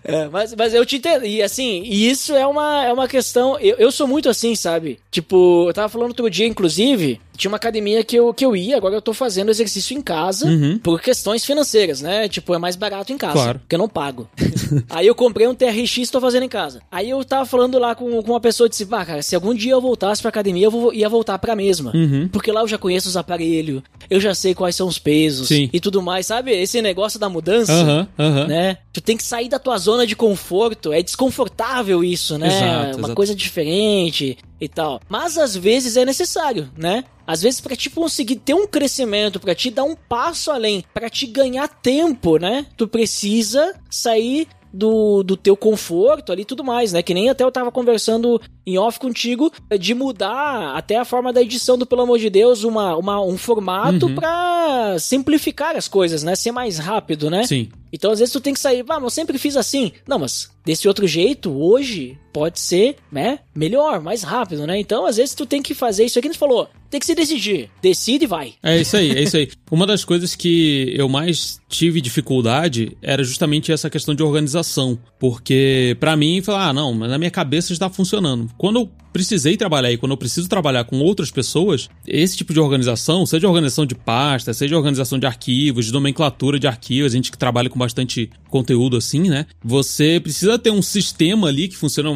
é, mas, mas eu te entendo. E assim, isso é uma, é uma questão. Eu, eu sou muito assim, sabe? Tipo, eu tava falando outro dia, inclusive, tinha uma academia que eu, que eu ia, agora eu tô fazendo exercício em casa uhum. por questões financeiras, né? Tipo, é mais barato em casa. Claro. Porque eu não pago. Aí eu comprei um TRX e tô fazendo em casa. Aí eu tava falando lá com, com uma pessoa e disse, ah, cara, se algum dia eu voltasse pra academia, eu vou, ia voltar pra mesma. Uhum. Porque lá eu já conheço os aparelhos, eu já sei quais são os pesos Sim. e tudo mais, sabe? Esse negócio da mudança, uhum. né? Tu tem que sair da tua zona de conforto. É desconfortável isso, né? Exato, uma exato. coisa diferente. E tal. Mas às vezes é necessário, né? Às vezes para te conseguir ter um crescimento, para te dar um passo além, para te ganhar tempo, né? Tu precisa sair do, do teu conforto ali tudo mais, né? Que nem até eu tava conversando em off contigo de mudar até a forma da edição do Pelo Amor de Deus, uma, uma um formato uhum. para simplificar as coisas, né? Ser mais rápido, né? Sim. Então às vezes tu tem que sair, ah, mas eu sempre fiz assim. Não, mas desse outro jeito, hoje, pode ser, né, melhor, mais rápido, né? Então às vezes tu tem que fazer isso aqui, a gente falou, tem que se decidir. Decide e vai. É isso aí, é isso aí. Uma das coisas que eu mais tive dificuldade era justamente essa questão de organização. Porque para mim, falar, ah, não, mas na minha cabeça está funcionando. Quando eu precisei trabalhar e quando eu preciso trabalhar com outras pessoas, esse tipo de organização, seja organização de pasta, seja organização de arquivos, de nomenclatura de arquivos, a gente que trabalha com bastante conteúdo assim, né? Você precisa ter um sistema ali que funciona.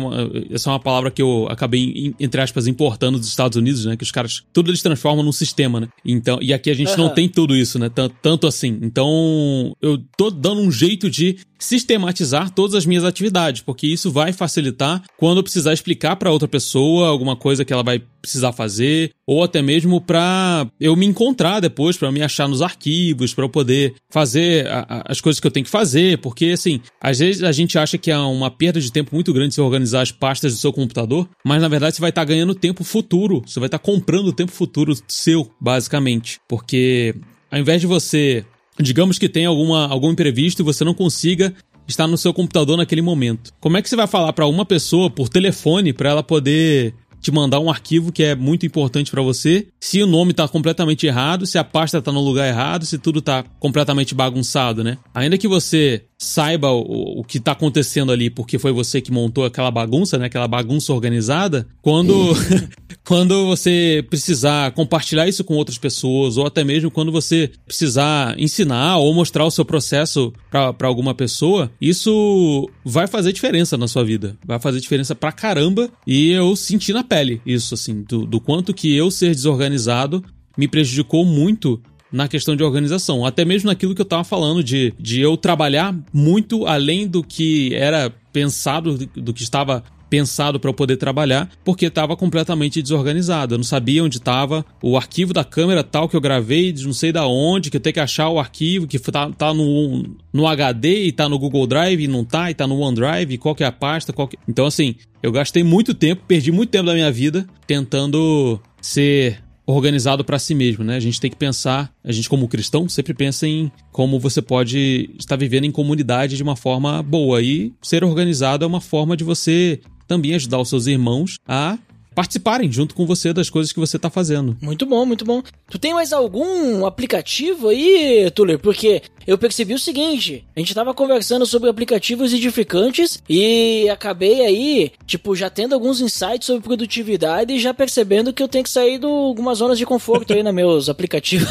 Essa é uma palavra que eu acabei, entre aspas, importando dos Estados Unidos, né? Que os caras, tudo eles transformam num sistema, né? Então, e aqui a gente uhum. não tem tudo isso, né? Tanto, tanto assim. Então, eu tô dando um jeito de sistematizar todas as minhas atividades, porque isso vai facilitar quando eu precisar explicar para outra pessoa alguma coisa que ela vai precisar fazer, ou até mesmo para eu me encontrar depois, para me achar nos arquivos, para eu poder fazer a, a, as coisas que eu tenho que fazer, porque assim, às vezes a gente acha que é uma perda de tempo muito grande se organizar as pastas do seu computador, mas na verdade você vai estar tá ganhando tempo futuro, você vai estar tá comprando tempo futuro seu, basicamente, porque ao invés de você digamos que tem alguma, algum imprevisto e você não consiga estar no seu computador naquele momento. Como é que você vai falar para uma pessoa por telefone para ela poder te mandar um arquivo que é muito importante para você, se o nome tá completamente errado, se a pasta tá no lugar errado, se tudo tá completamente bagunçado, né? Ainda que você saiba o, o que tá acontecendo ali porque foi você que montou aquela bagunça, né? Aquela bagunça organizada. Quando, quando você precisar compartilhar isso com outras pessoas, ou até mesmo quando você precisar ensinar ou mostrar o seu processo para alguma pessoa, isso vai fazer diferença na sua vida. Vai fazer diferença pra caramba. E eu senti na pele isso, assim, do, do quanto que eu ser desorganizado me prejudicou muito na questão de organização. Até mesmo naquilo que eu tava falando, de, de eu trabalhar muito além do que era pensado, do que estava pensado para eu poder trabalhar, porque estava completamente desorganizado. Eu não sabia onde estava o arquivo da câmera tal que eu gravei, não sei da onde, que eu tenho que achar o arquivo que tá, tá no, no HD e tá no Google Drive e não tá, e tá no OneDrive, qual que é a pasta, qual que... Então assim, eu gastei muito tempo, perdi muito tempo da minha vida tentando ser organizado para si mesmo, né? A gente tem que pensar, a gente como cristão sempre pensa em como você pode estar vivendo em comunidade de uma forma boa e ser organizado é uma forma de você também ajudar os seus irmãos a participarem junto com você das coisas que você está fazendo. Muito bom, muito bom. Tu tem mais algum aplicativo aí, Tuller? Porque eu percebi o seguinte: a gente tava conversando sobre aplicativos edificantes e acabei aí, tipo, já tendo alguns insights sobre produtividade e já percebendo que eu tenho que sair de algumas zonas de conforto aí nos meus aplicativos.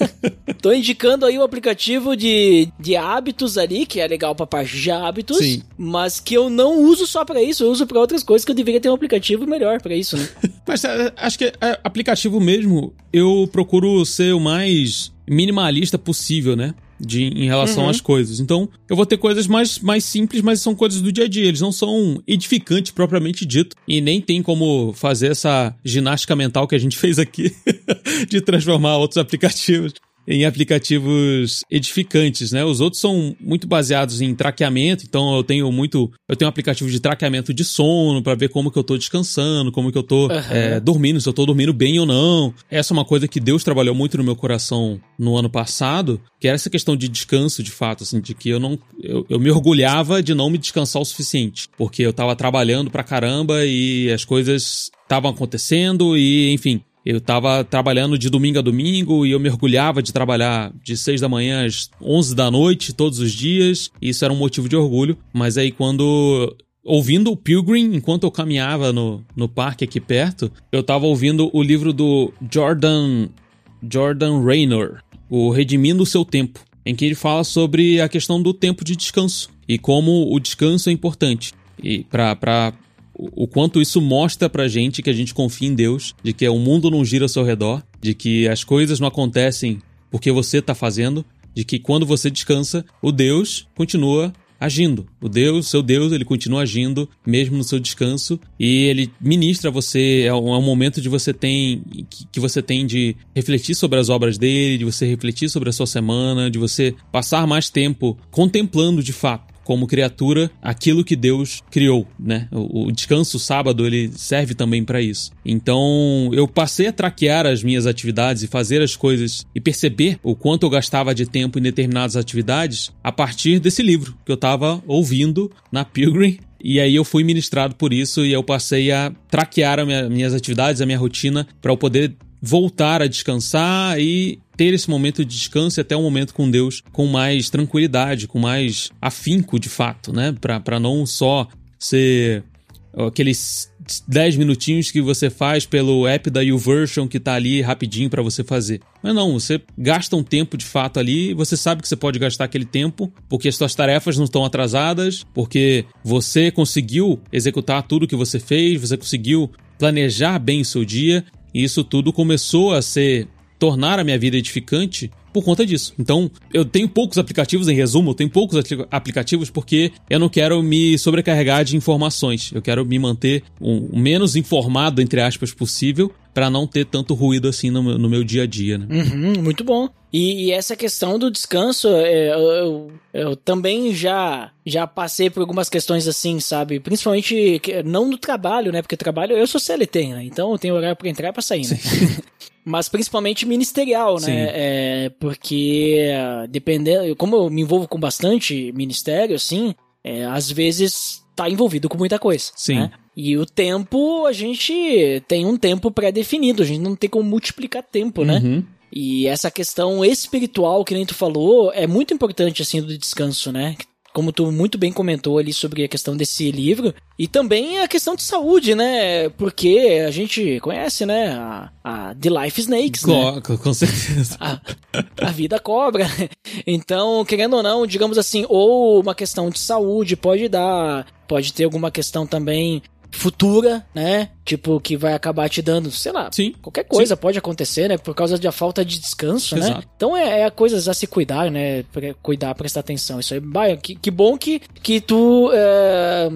Tô indicando aí o aplicativo de, de hábitos ali, que é legal pra parte de hábitos, Sim. mas que eu não uso só para isso, eu uso para outras coisas que eu deveria ter um aplicativo melhor para isso, né? Mas é, acho que é, aplicativo mesmo, eu procuro ser o mais minimalista possível, né? De, em relação uhum. às coisas. Então, eu vou ter coisas mais, mais simples, mas são coisas do dia a dia. Eles não são edificantes propriamente dito. E nem tem como fazer essa ginástica mental que a gente fez aqui de transformar outros aplicativos em aplicativos edificantes, né? Os outros são muito baseados em traqueamento, então eu tenho muito, eu tenho um aplicativo de traqueamento de sono para ver como que eu tô descansando, como que eu tô uhum. é, dormindo, se eu tô dormindo bem ou não. Essa é uma coisa que Deus trabalhou muito no meu coração no ano passado, que era essa questão de descanso, de fato, assim, de que eu não, eu, eu me orgulhava de não me descansar o suficiente, porque eu tava trabalhando pra caramba e as coisas estavam acontecendo e, enfim, eu estava trabalhando de domingo a domingo e eu mergulhava de trabalhar de 6 da manhã às 11 da noite todos os dias. Isso era um motivo de orgulho. Mas aí quando ouvindo o Pilgrim enquanto eu caminhava no, no parque aqui perto, eu estava ouvindo o livro do Jordan Jordan Raynor, o Redimindo o seu tempo, em que ele fala sobre a questão do tempo de descanso e como o descanso é importante e para o quanto isso mostra pra gente que a gente confia em Deus, de que o mundo não gira ao seu redor, de que as coisas não acontecem porque você tá fazendo, de que quando você descansa, o Deus continua agindo. O Deus, seu Deus, ele continua agindo mesmo no seu descanso e ele ministra você. É um, é um momento de você tem que, que você tem de refletir sobre as obras dele, de você refletir sobre a sua semana, de você passar mais tempo contemplando de fato como criatura aquilo que Deus criou, né? O, o descanso o sábado ele serve também para isso. Então eu passei a traquear as minhas atividades e fazer as coisas e perceber o quanto eu gastava de tempo em determinadas atividades a partir desse livro que eu estava ouvindo na Pilgrim e aí eu fui ministrado por isso e eu passei a traquear as minha, minhas atividades, a minha rotina, para eu poder voltar a descansar e ter esse momento de descanso e até um momento com Deus com mais tranquilidade, com mais afinco de fato, né? Para não só ser aqueles 10 minutinhos que você faz pelo app da YouVersion que tá ali rapidinho para você fazer. Mas não, você gasta um tempo de fato ali, você sabe que você pode gastar aquele tempo porque as suas tarefas não estão atrasadas, porque você conseguiu executar tudo que você fez, você conseguiu planejar bem o seu dia, e isso tudo começou a ser tornar a minha vida edificante por conta disso. Então, eu tenho poucos aplicativos, em resumo, eu tenho poucos aplicativos porque eu não quero me sobrecarregar de informações. Eu quero me manter o menos informado, entre aspas, possível, para não ter tanto ruído assim no meu, no meu dia a dia. Né? Uhum, muito bom. E, e, essa questão do descanso, é, eu, eu, eu, também já já passei por algumas questões assim, sabe? Principalmente não no trabalho, né? Porque trabalho eu sou CLT, né? Então eu tenho horário para entrar e para sair, né? mas principalmente ministerial, né? É, porque dependendo, como eu me envolvo com bastante ministério, assim, é, às vezes tá envolvido com muita coisa. Sim. Né? E o tempo, a gente tem um tempo pré-definido, a gente não tem como multiplicar tempo, né? Uhum. E essa questão espiritual que nem tu falou é muito importante, assim, do descanso, né? Como tu muito bem comentou ali sobre a questão desse livro, e também a questão de saúde, né? Porque a gente conhece, né? A, a The Life Snakes, com, né? Com certeza. A, a vida cobra. Então, querendo ou não, digamos assim, ou uma questão de saúde pode dar, pode ter alguma questão também futura, né? Tipo, que vai acabar te dando, sei lá, Sim. qualquer coisa Sim. pode acontecer, né? Por causa da falta de descanso, né? Exato. né? Então é, é coisas a se cuidar, né? Cuidar, prestar atenção. Isso aí, bah, que, que bom que, que tu, é,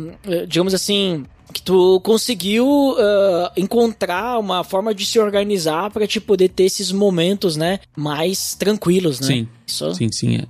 digamos assim, que tu conseguiu uh, encontrar uma forma de se organizar para te poder ter esses momentos, né, mais tranquilos, né? Sim. Sim, sim, é.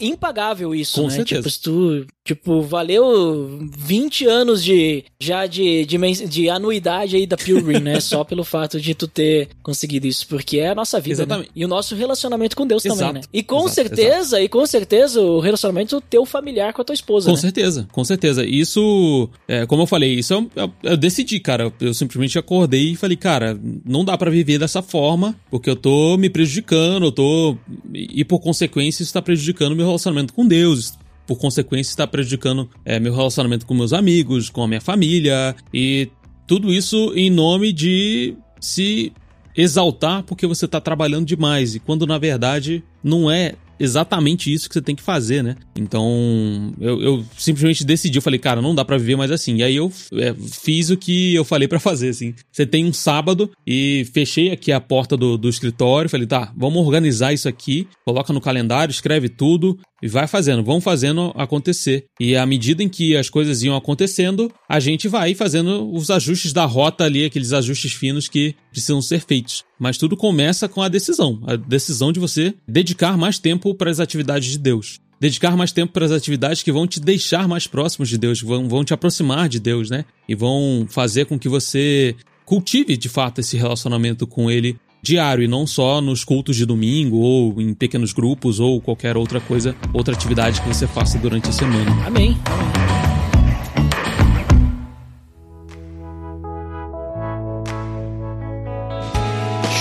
impagável isso, Com né? Certeza. Tipo, se tu, tipo, valeu 20 anos de já de, de, de anuidade aí da Pilgrim, né? Só pelo fato de tu ter conseguido isso, porque é a nossa vida, né? Né? E o nosso relacionamento com Deus exato. também, né? E com exato, certeza, exato. e com certeza o relacionamento teu familiar com a tua esposa, Com né? certeza, com certeza. Isso, é, como eu falei, isso eu, eu, eu decidi, cara. Eu simplesmente acordei e falei, cara, não dá para viver dessa forma, porque eu tô me prejudicando, eu tô e por consequência, isso está prejudicando meu relacionamento com Deus. Por consequência, está prejudicando é, meu relacionamento com meus amigos, com a minha família. E tudo isso em nome de se exaltar porque você está trabalhando demais. E quando na verdade não é exatamente isso que você tem que fazer, né? Então, eu, eu simplesmente decidi, eu falei, cara, não dá para viver mais assim. E aí eu é, fiz o que eu falei para fazer, assim. Você tem um sábado e fechei aqui a porta do, do escritório, falei, tá, vamos organizar isso aqui, coloca no calendário, escreve tudo, e vai fazendo, vão fazendo acontecer. E à medida em que as coisas iam acontecendo, a gente vai fazendo os ajustes da rota ali, aqueles ajustes finos que precisam ser feitos. Mas tudo começa com a decisão, a decisão de você dedicar mais tempo para as atividades de Deus. Dedicar mais tempo para as atividades que vão te deixar mais próximos de Deus, vão, vão te aproximar de Deus, né? E vão fazer com que você cultive de fato esse relacionamento com Ele diário e não só nos cultos de domingo ou em pequenos grupos ou qualquer outra coisa, outra atividade que você faça durante a semana. Amém.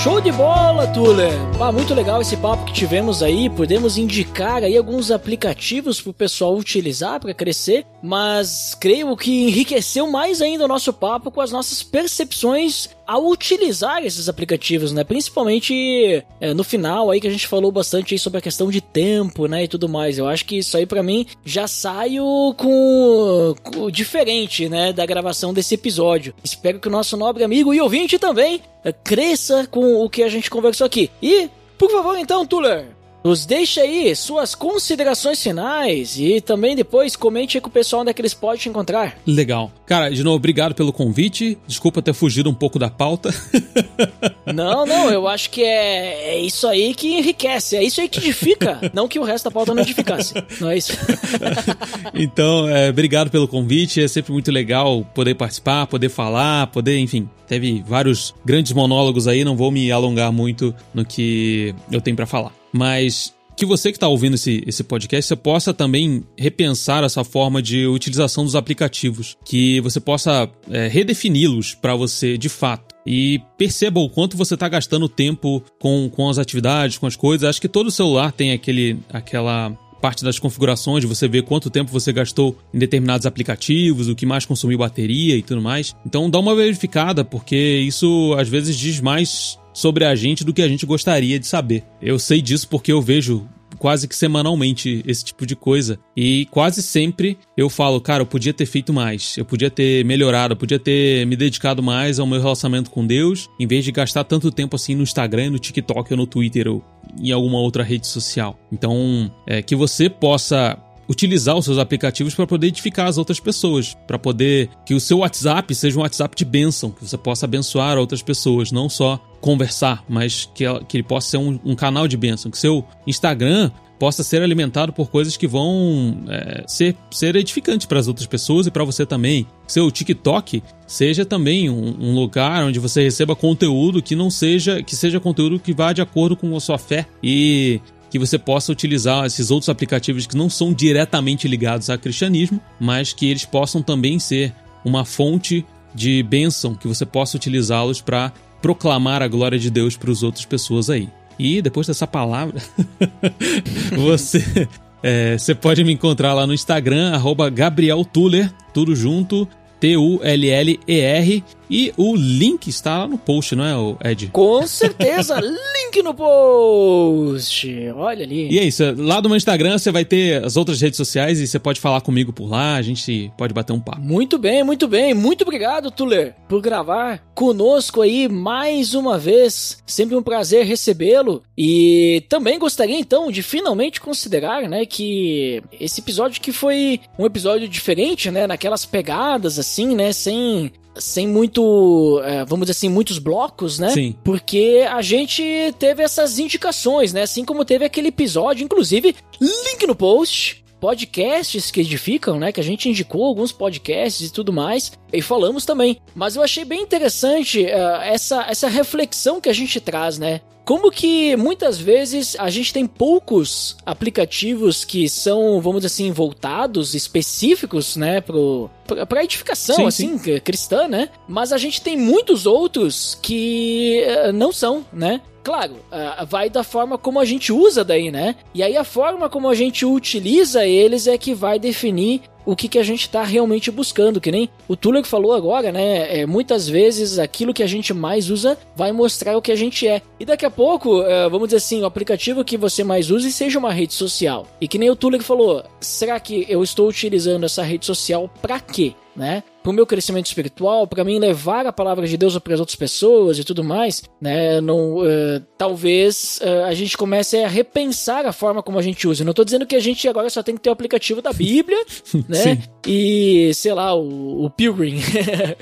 Show de bola, Tuller! Ah, muito legal esse papo que tivemos aí. Podemos indicar aí alguns aplicativos para o pessoal utilizar para crescer, mas creio que enriqueceu mais ainda o nosso papo com as nossas percepções ao utilizar esses aplicativos, né? Principalmente é, no final aí que a gente falou bastante aí sobre a questão de tempo, né? E tudo mais. Eu acho que isso aí para mim já saio com, com, diferente, né? Da gravação desse episódio. Espero que o nosso nobre amigo e ouvinte também é, cresça com o que a gente conversou aqui. E, por favor, então, Tuller, Nos deixe aí suas considerações finais e também depois comente aí com o pessoal onde é que eles podem te encontrar. Legal. Cara, de novo, obrigado pelo convite. Desculpa ter fugido um pouco da pauta. não, não, eu acho que é, é isso aí que enriquece, é isso aí que edifica. não que o resto da pauta não edificasse. Não é isso. então, é, obrigado pelo convite. É sempre muito legal poder participar, poder falar, poder, enfim, teve vários grandes monólogos aí, não vou me alongar muito no que eu tenho para falar. Mas que você que está ouvindo esse, esse podcast, você possa também repensar essa forma de utilização dos aplicativos, que você possa é, redefini-los para você de fato. E perceba o quanto você está gastando tempo com, com as atividades, com as coisas. Acho que todo celular tem aquele, aquela parte das configurações, você ver quanto tempo você gastou em determinados aplicativos, o que mais consumiu bateria e tudo mais. Então dá uma verificada, porque isso às vezes diz mais sobre a gente do que a gente gostaria de saber. Eu sei disso porque eu vejo quase que semanalmente esse tipo de coisa. E quase sempre eu falo, cara, eu podia ter feito mais, eu podia ter melhorado, eu podia ter me dedicado mais ao meu relacionamento com Deus, em vez de gastar tanto tempo assim no Instagram, no TikTok ou no Twitter ou em alguma outra rede social. Então, é, que você possa utilizar os seus aplicativos para poder edificar as outras pessoas, para poder que o seu WhatsApp seja um WhatsApp de bênção, que você possa abençoar outras pessoas, não só conversar, mas que, que ele possa ser um, um canal de bênção, que seu Instagram possa ser alimentado por coisas que vão é, ser, ser edificantes para as outras pessoas e para você também. Seu TikTok seja também um, um, lugar onde você receba conteúdo que não seja que seja conteúdo que vá de acordo com a sua fé e que você possa utilizar esses outros aplicativos que não são diretamente ligados ao cristianismo, mas que eles possam também ser uma fonte de bênção, que você possa utilizá-los para proclamar a glória de Deus para as outras pessoas aí. E depois dessa palavra, você, é, você pode me encontrar lá no Instagram, arroba Gabriel Tuller, tudo junto, T-U-L-L-E-R. E o link está lá no post, não é, Ed? Com certeza, link no post. Olha ali. E é isso, lá do meu Instagram você vai ter as outras redes sociais e você pode falar comigo por lá, a gente pode bater um papo. Muito bem, muito bem. Muito obrigado, Tuller, por gravar conosco aí mais uma vez. Sempre um prazer recebê-lo. E também gostaria então de finalmente considerar, né, que esse episódio que foi um episódio diferente, né, naquelas pegadas assim, né, sem sem muito, é, vamos dizer assim, muitos blocos, né? Sim. Porque a gente teve essas indicações, né? Assim como teve aquele episódio, inclusive, link no post, podcasts que edificam, né? Que a gente indicou alguns podcasts e tudo mais. E falamos também. Mas eu achei bem interessante uh, essa, essa reflexão que a gente traz, né? Como que muitas vezes a gente tem poucos aplicativos que são, vamos dizer assim, voltados, específicos, né, pro, pra edificação, sim, assim, sim. cristã, né? Mas a gente tem muitos outros que uh, não são, né? Claro, uh, vai da forma como a gente usa daí, né? E aí a forma como a gente utiliza eles é que vai definir o que, que a gente está realmente buscando, que nem o Tuller falou agora, né? É, muitas vezes aquilo que a gente mais usa vai mostrar o que a gente é. E daqui a pouco, é, vamos dizer assim, o aplicativo que você mais use seja uma rede social. E que nem o Tuller falou, será que eu estou utilizando essa rede social para quê? Né? Pro meu crescimento espiritual, para mim levar a palavra de Deus para as outras pessoas e tudo mais, né? Não, uh, talvez uh, a gente comece a repensar a forma como a gente usa. não tô dizendo que a gente agora só tem que ter o aplicativo da Bíblia, né? Sim. E, sei lá, o, o Pilgrim.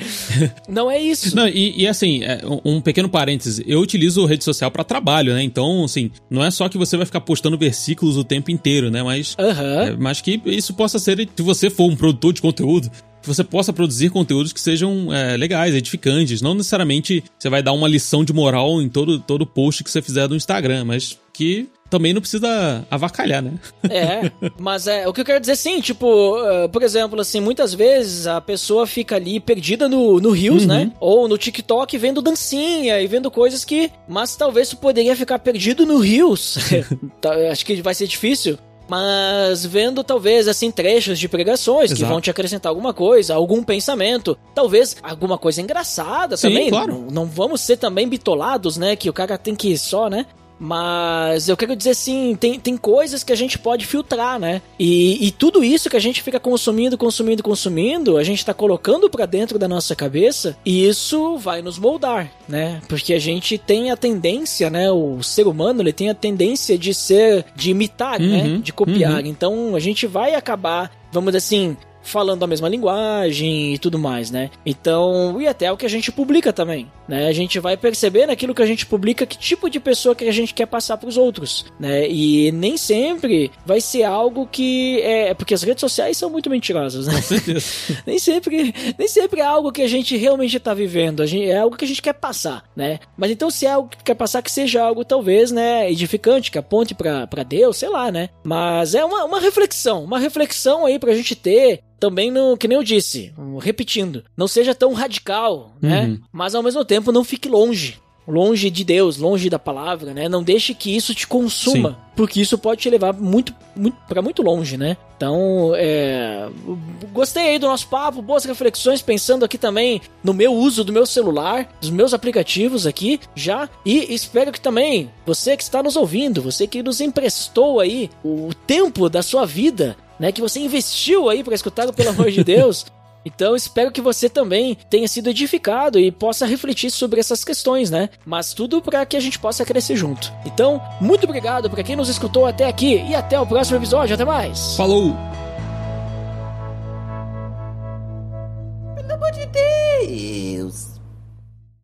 não é isso. Não, e, e assim, é, um pequeno parêntese, eu utilizo rede social para trabalho, né? Então, assim, não é só que você vai ficar postando versículos o tempo inteiro, né? Mas, uhum. é, mas que isso possa ser, se você for um produtor de conteúdo, que você possa produzir conteúdos que sejam é, legais, edificantes. Não necessariamente você vai dar uma lição de moral em todo, todo post que você fizer do Instagram, mas que também não precisa avacalhar, né? É, mas é o que eu quero dizer sim, tipo, uh, por exemplo, assim, muitas vezes a pessoa fica ali perdida no, no Reels, uhum. né? Ou no TikTok vendo dancinha e vendo coisas que. Mas talvez tu poderia ficar perdido no Reels. Tá, acho que vai ser difícil mas vendo talvez assim trechos de pregações Exato. que vão te acrescentar alguma coisa, algum pensamento, talvez alguma coisa engraçada Sim, também. Claro. Não, não, vamos ser também bitolados, né? Que o cara tem que só, né? Mas eu quero dizer assim, tem, tem coisas que a gente pode filtrar, né? E, e tudo isso que a gente fica consumindo, consumindo, consumindo, a gente tá colocando para dentro da nossa cabeça e isso vai nos moldar, né? Porque a gente tem a tendência, né? O ser humano, ele tem a tendência de ser, de imitar, né? Uhum, De copiar. uhum. Então a gente vai acabar, vamos dizer assim, falando a mesma linguagem e tudo mais, né? Então, e até o que a gente publica também, né? A gente vai perceber naquilo que a gente publica que tipo de pessoa que a gente quer passar para os outros, né? E nem sempre vai ser algo que é porque as redes sociais são muito mentirosas, né? nem sempre, nem sempre é algo que a gente realmente tá vivendo, a gente, é algo que a gente quer passar, né? Mas então se é algo que quer passar que seja algo talvez, né, edificante, que aponte para Deus, sei lá, né? Mas é uma, uma reflexão, uma reflexão aí pra gente ter também no, que nem eu disse, repetindo, não seja tão radical, né? Uhum. Mas ao mesmo tempo não fique longe. Longe de Deus, longe da palavra, né? Não deixe que isso te consuma, Sim. porque isso pode te levar muito, muito para muito longe, né? Então, é, gostei aí do nosso papo, boas reflexões, pensando aqui também no meu uso do meu celular, dos meus aplicativos aqui já, e espero que também você que está nos ouvindo, você que nos emprestou aí o tempo da sua vida, né, que você investiu aí para escutar o pelo amor de Deus. Então espero que você também tenha sido edificado e possa refletir sobre essas questões, né? Mas tudo para que a gente possa crescer junto. Então, muito obrigado para quem nos escutou até aqui e até o próximo episódio. Até mais! Falou! Pelo amor de Deus!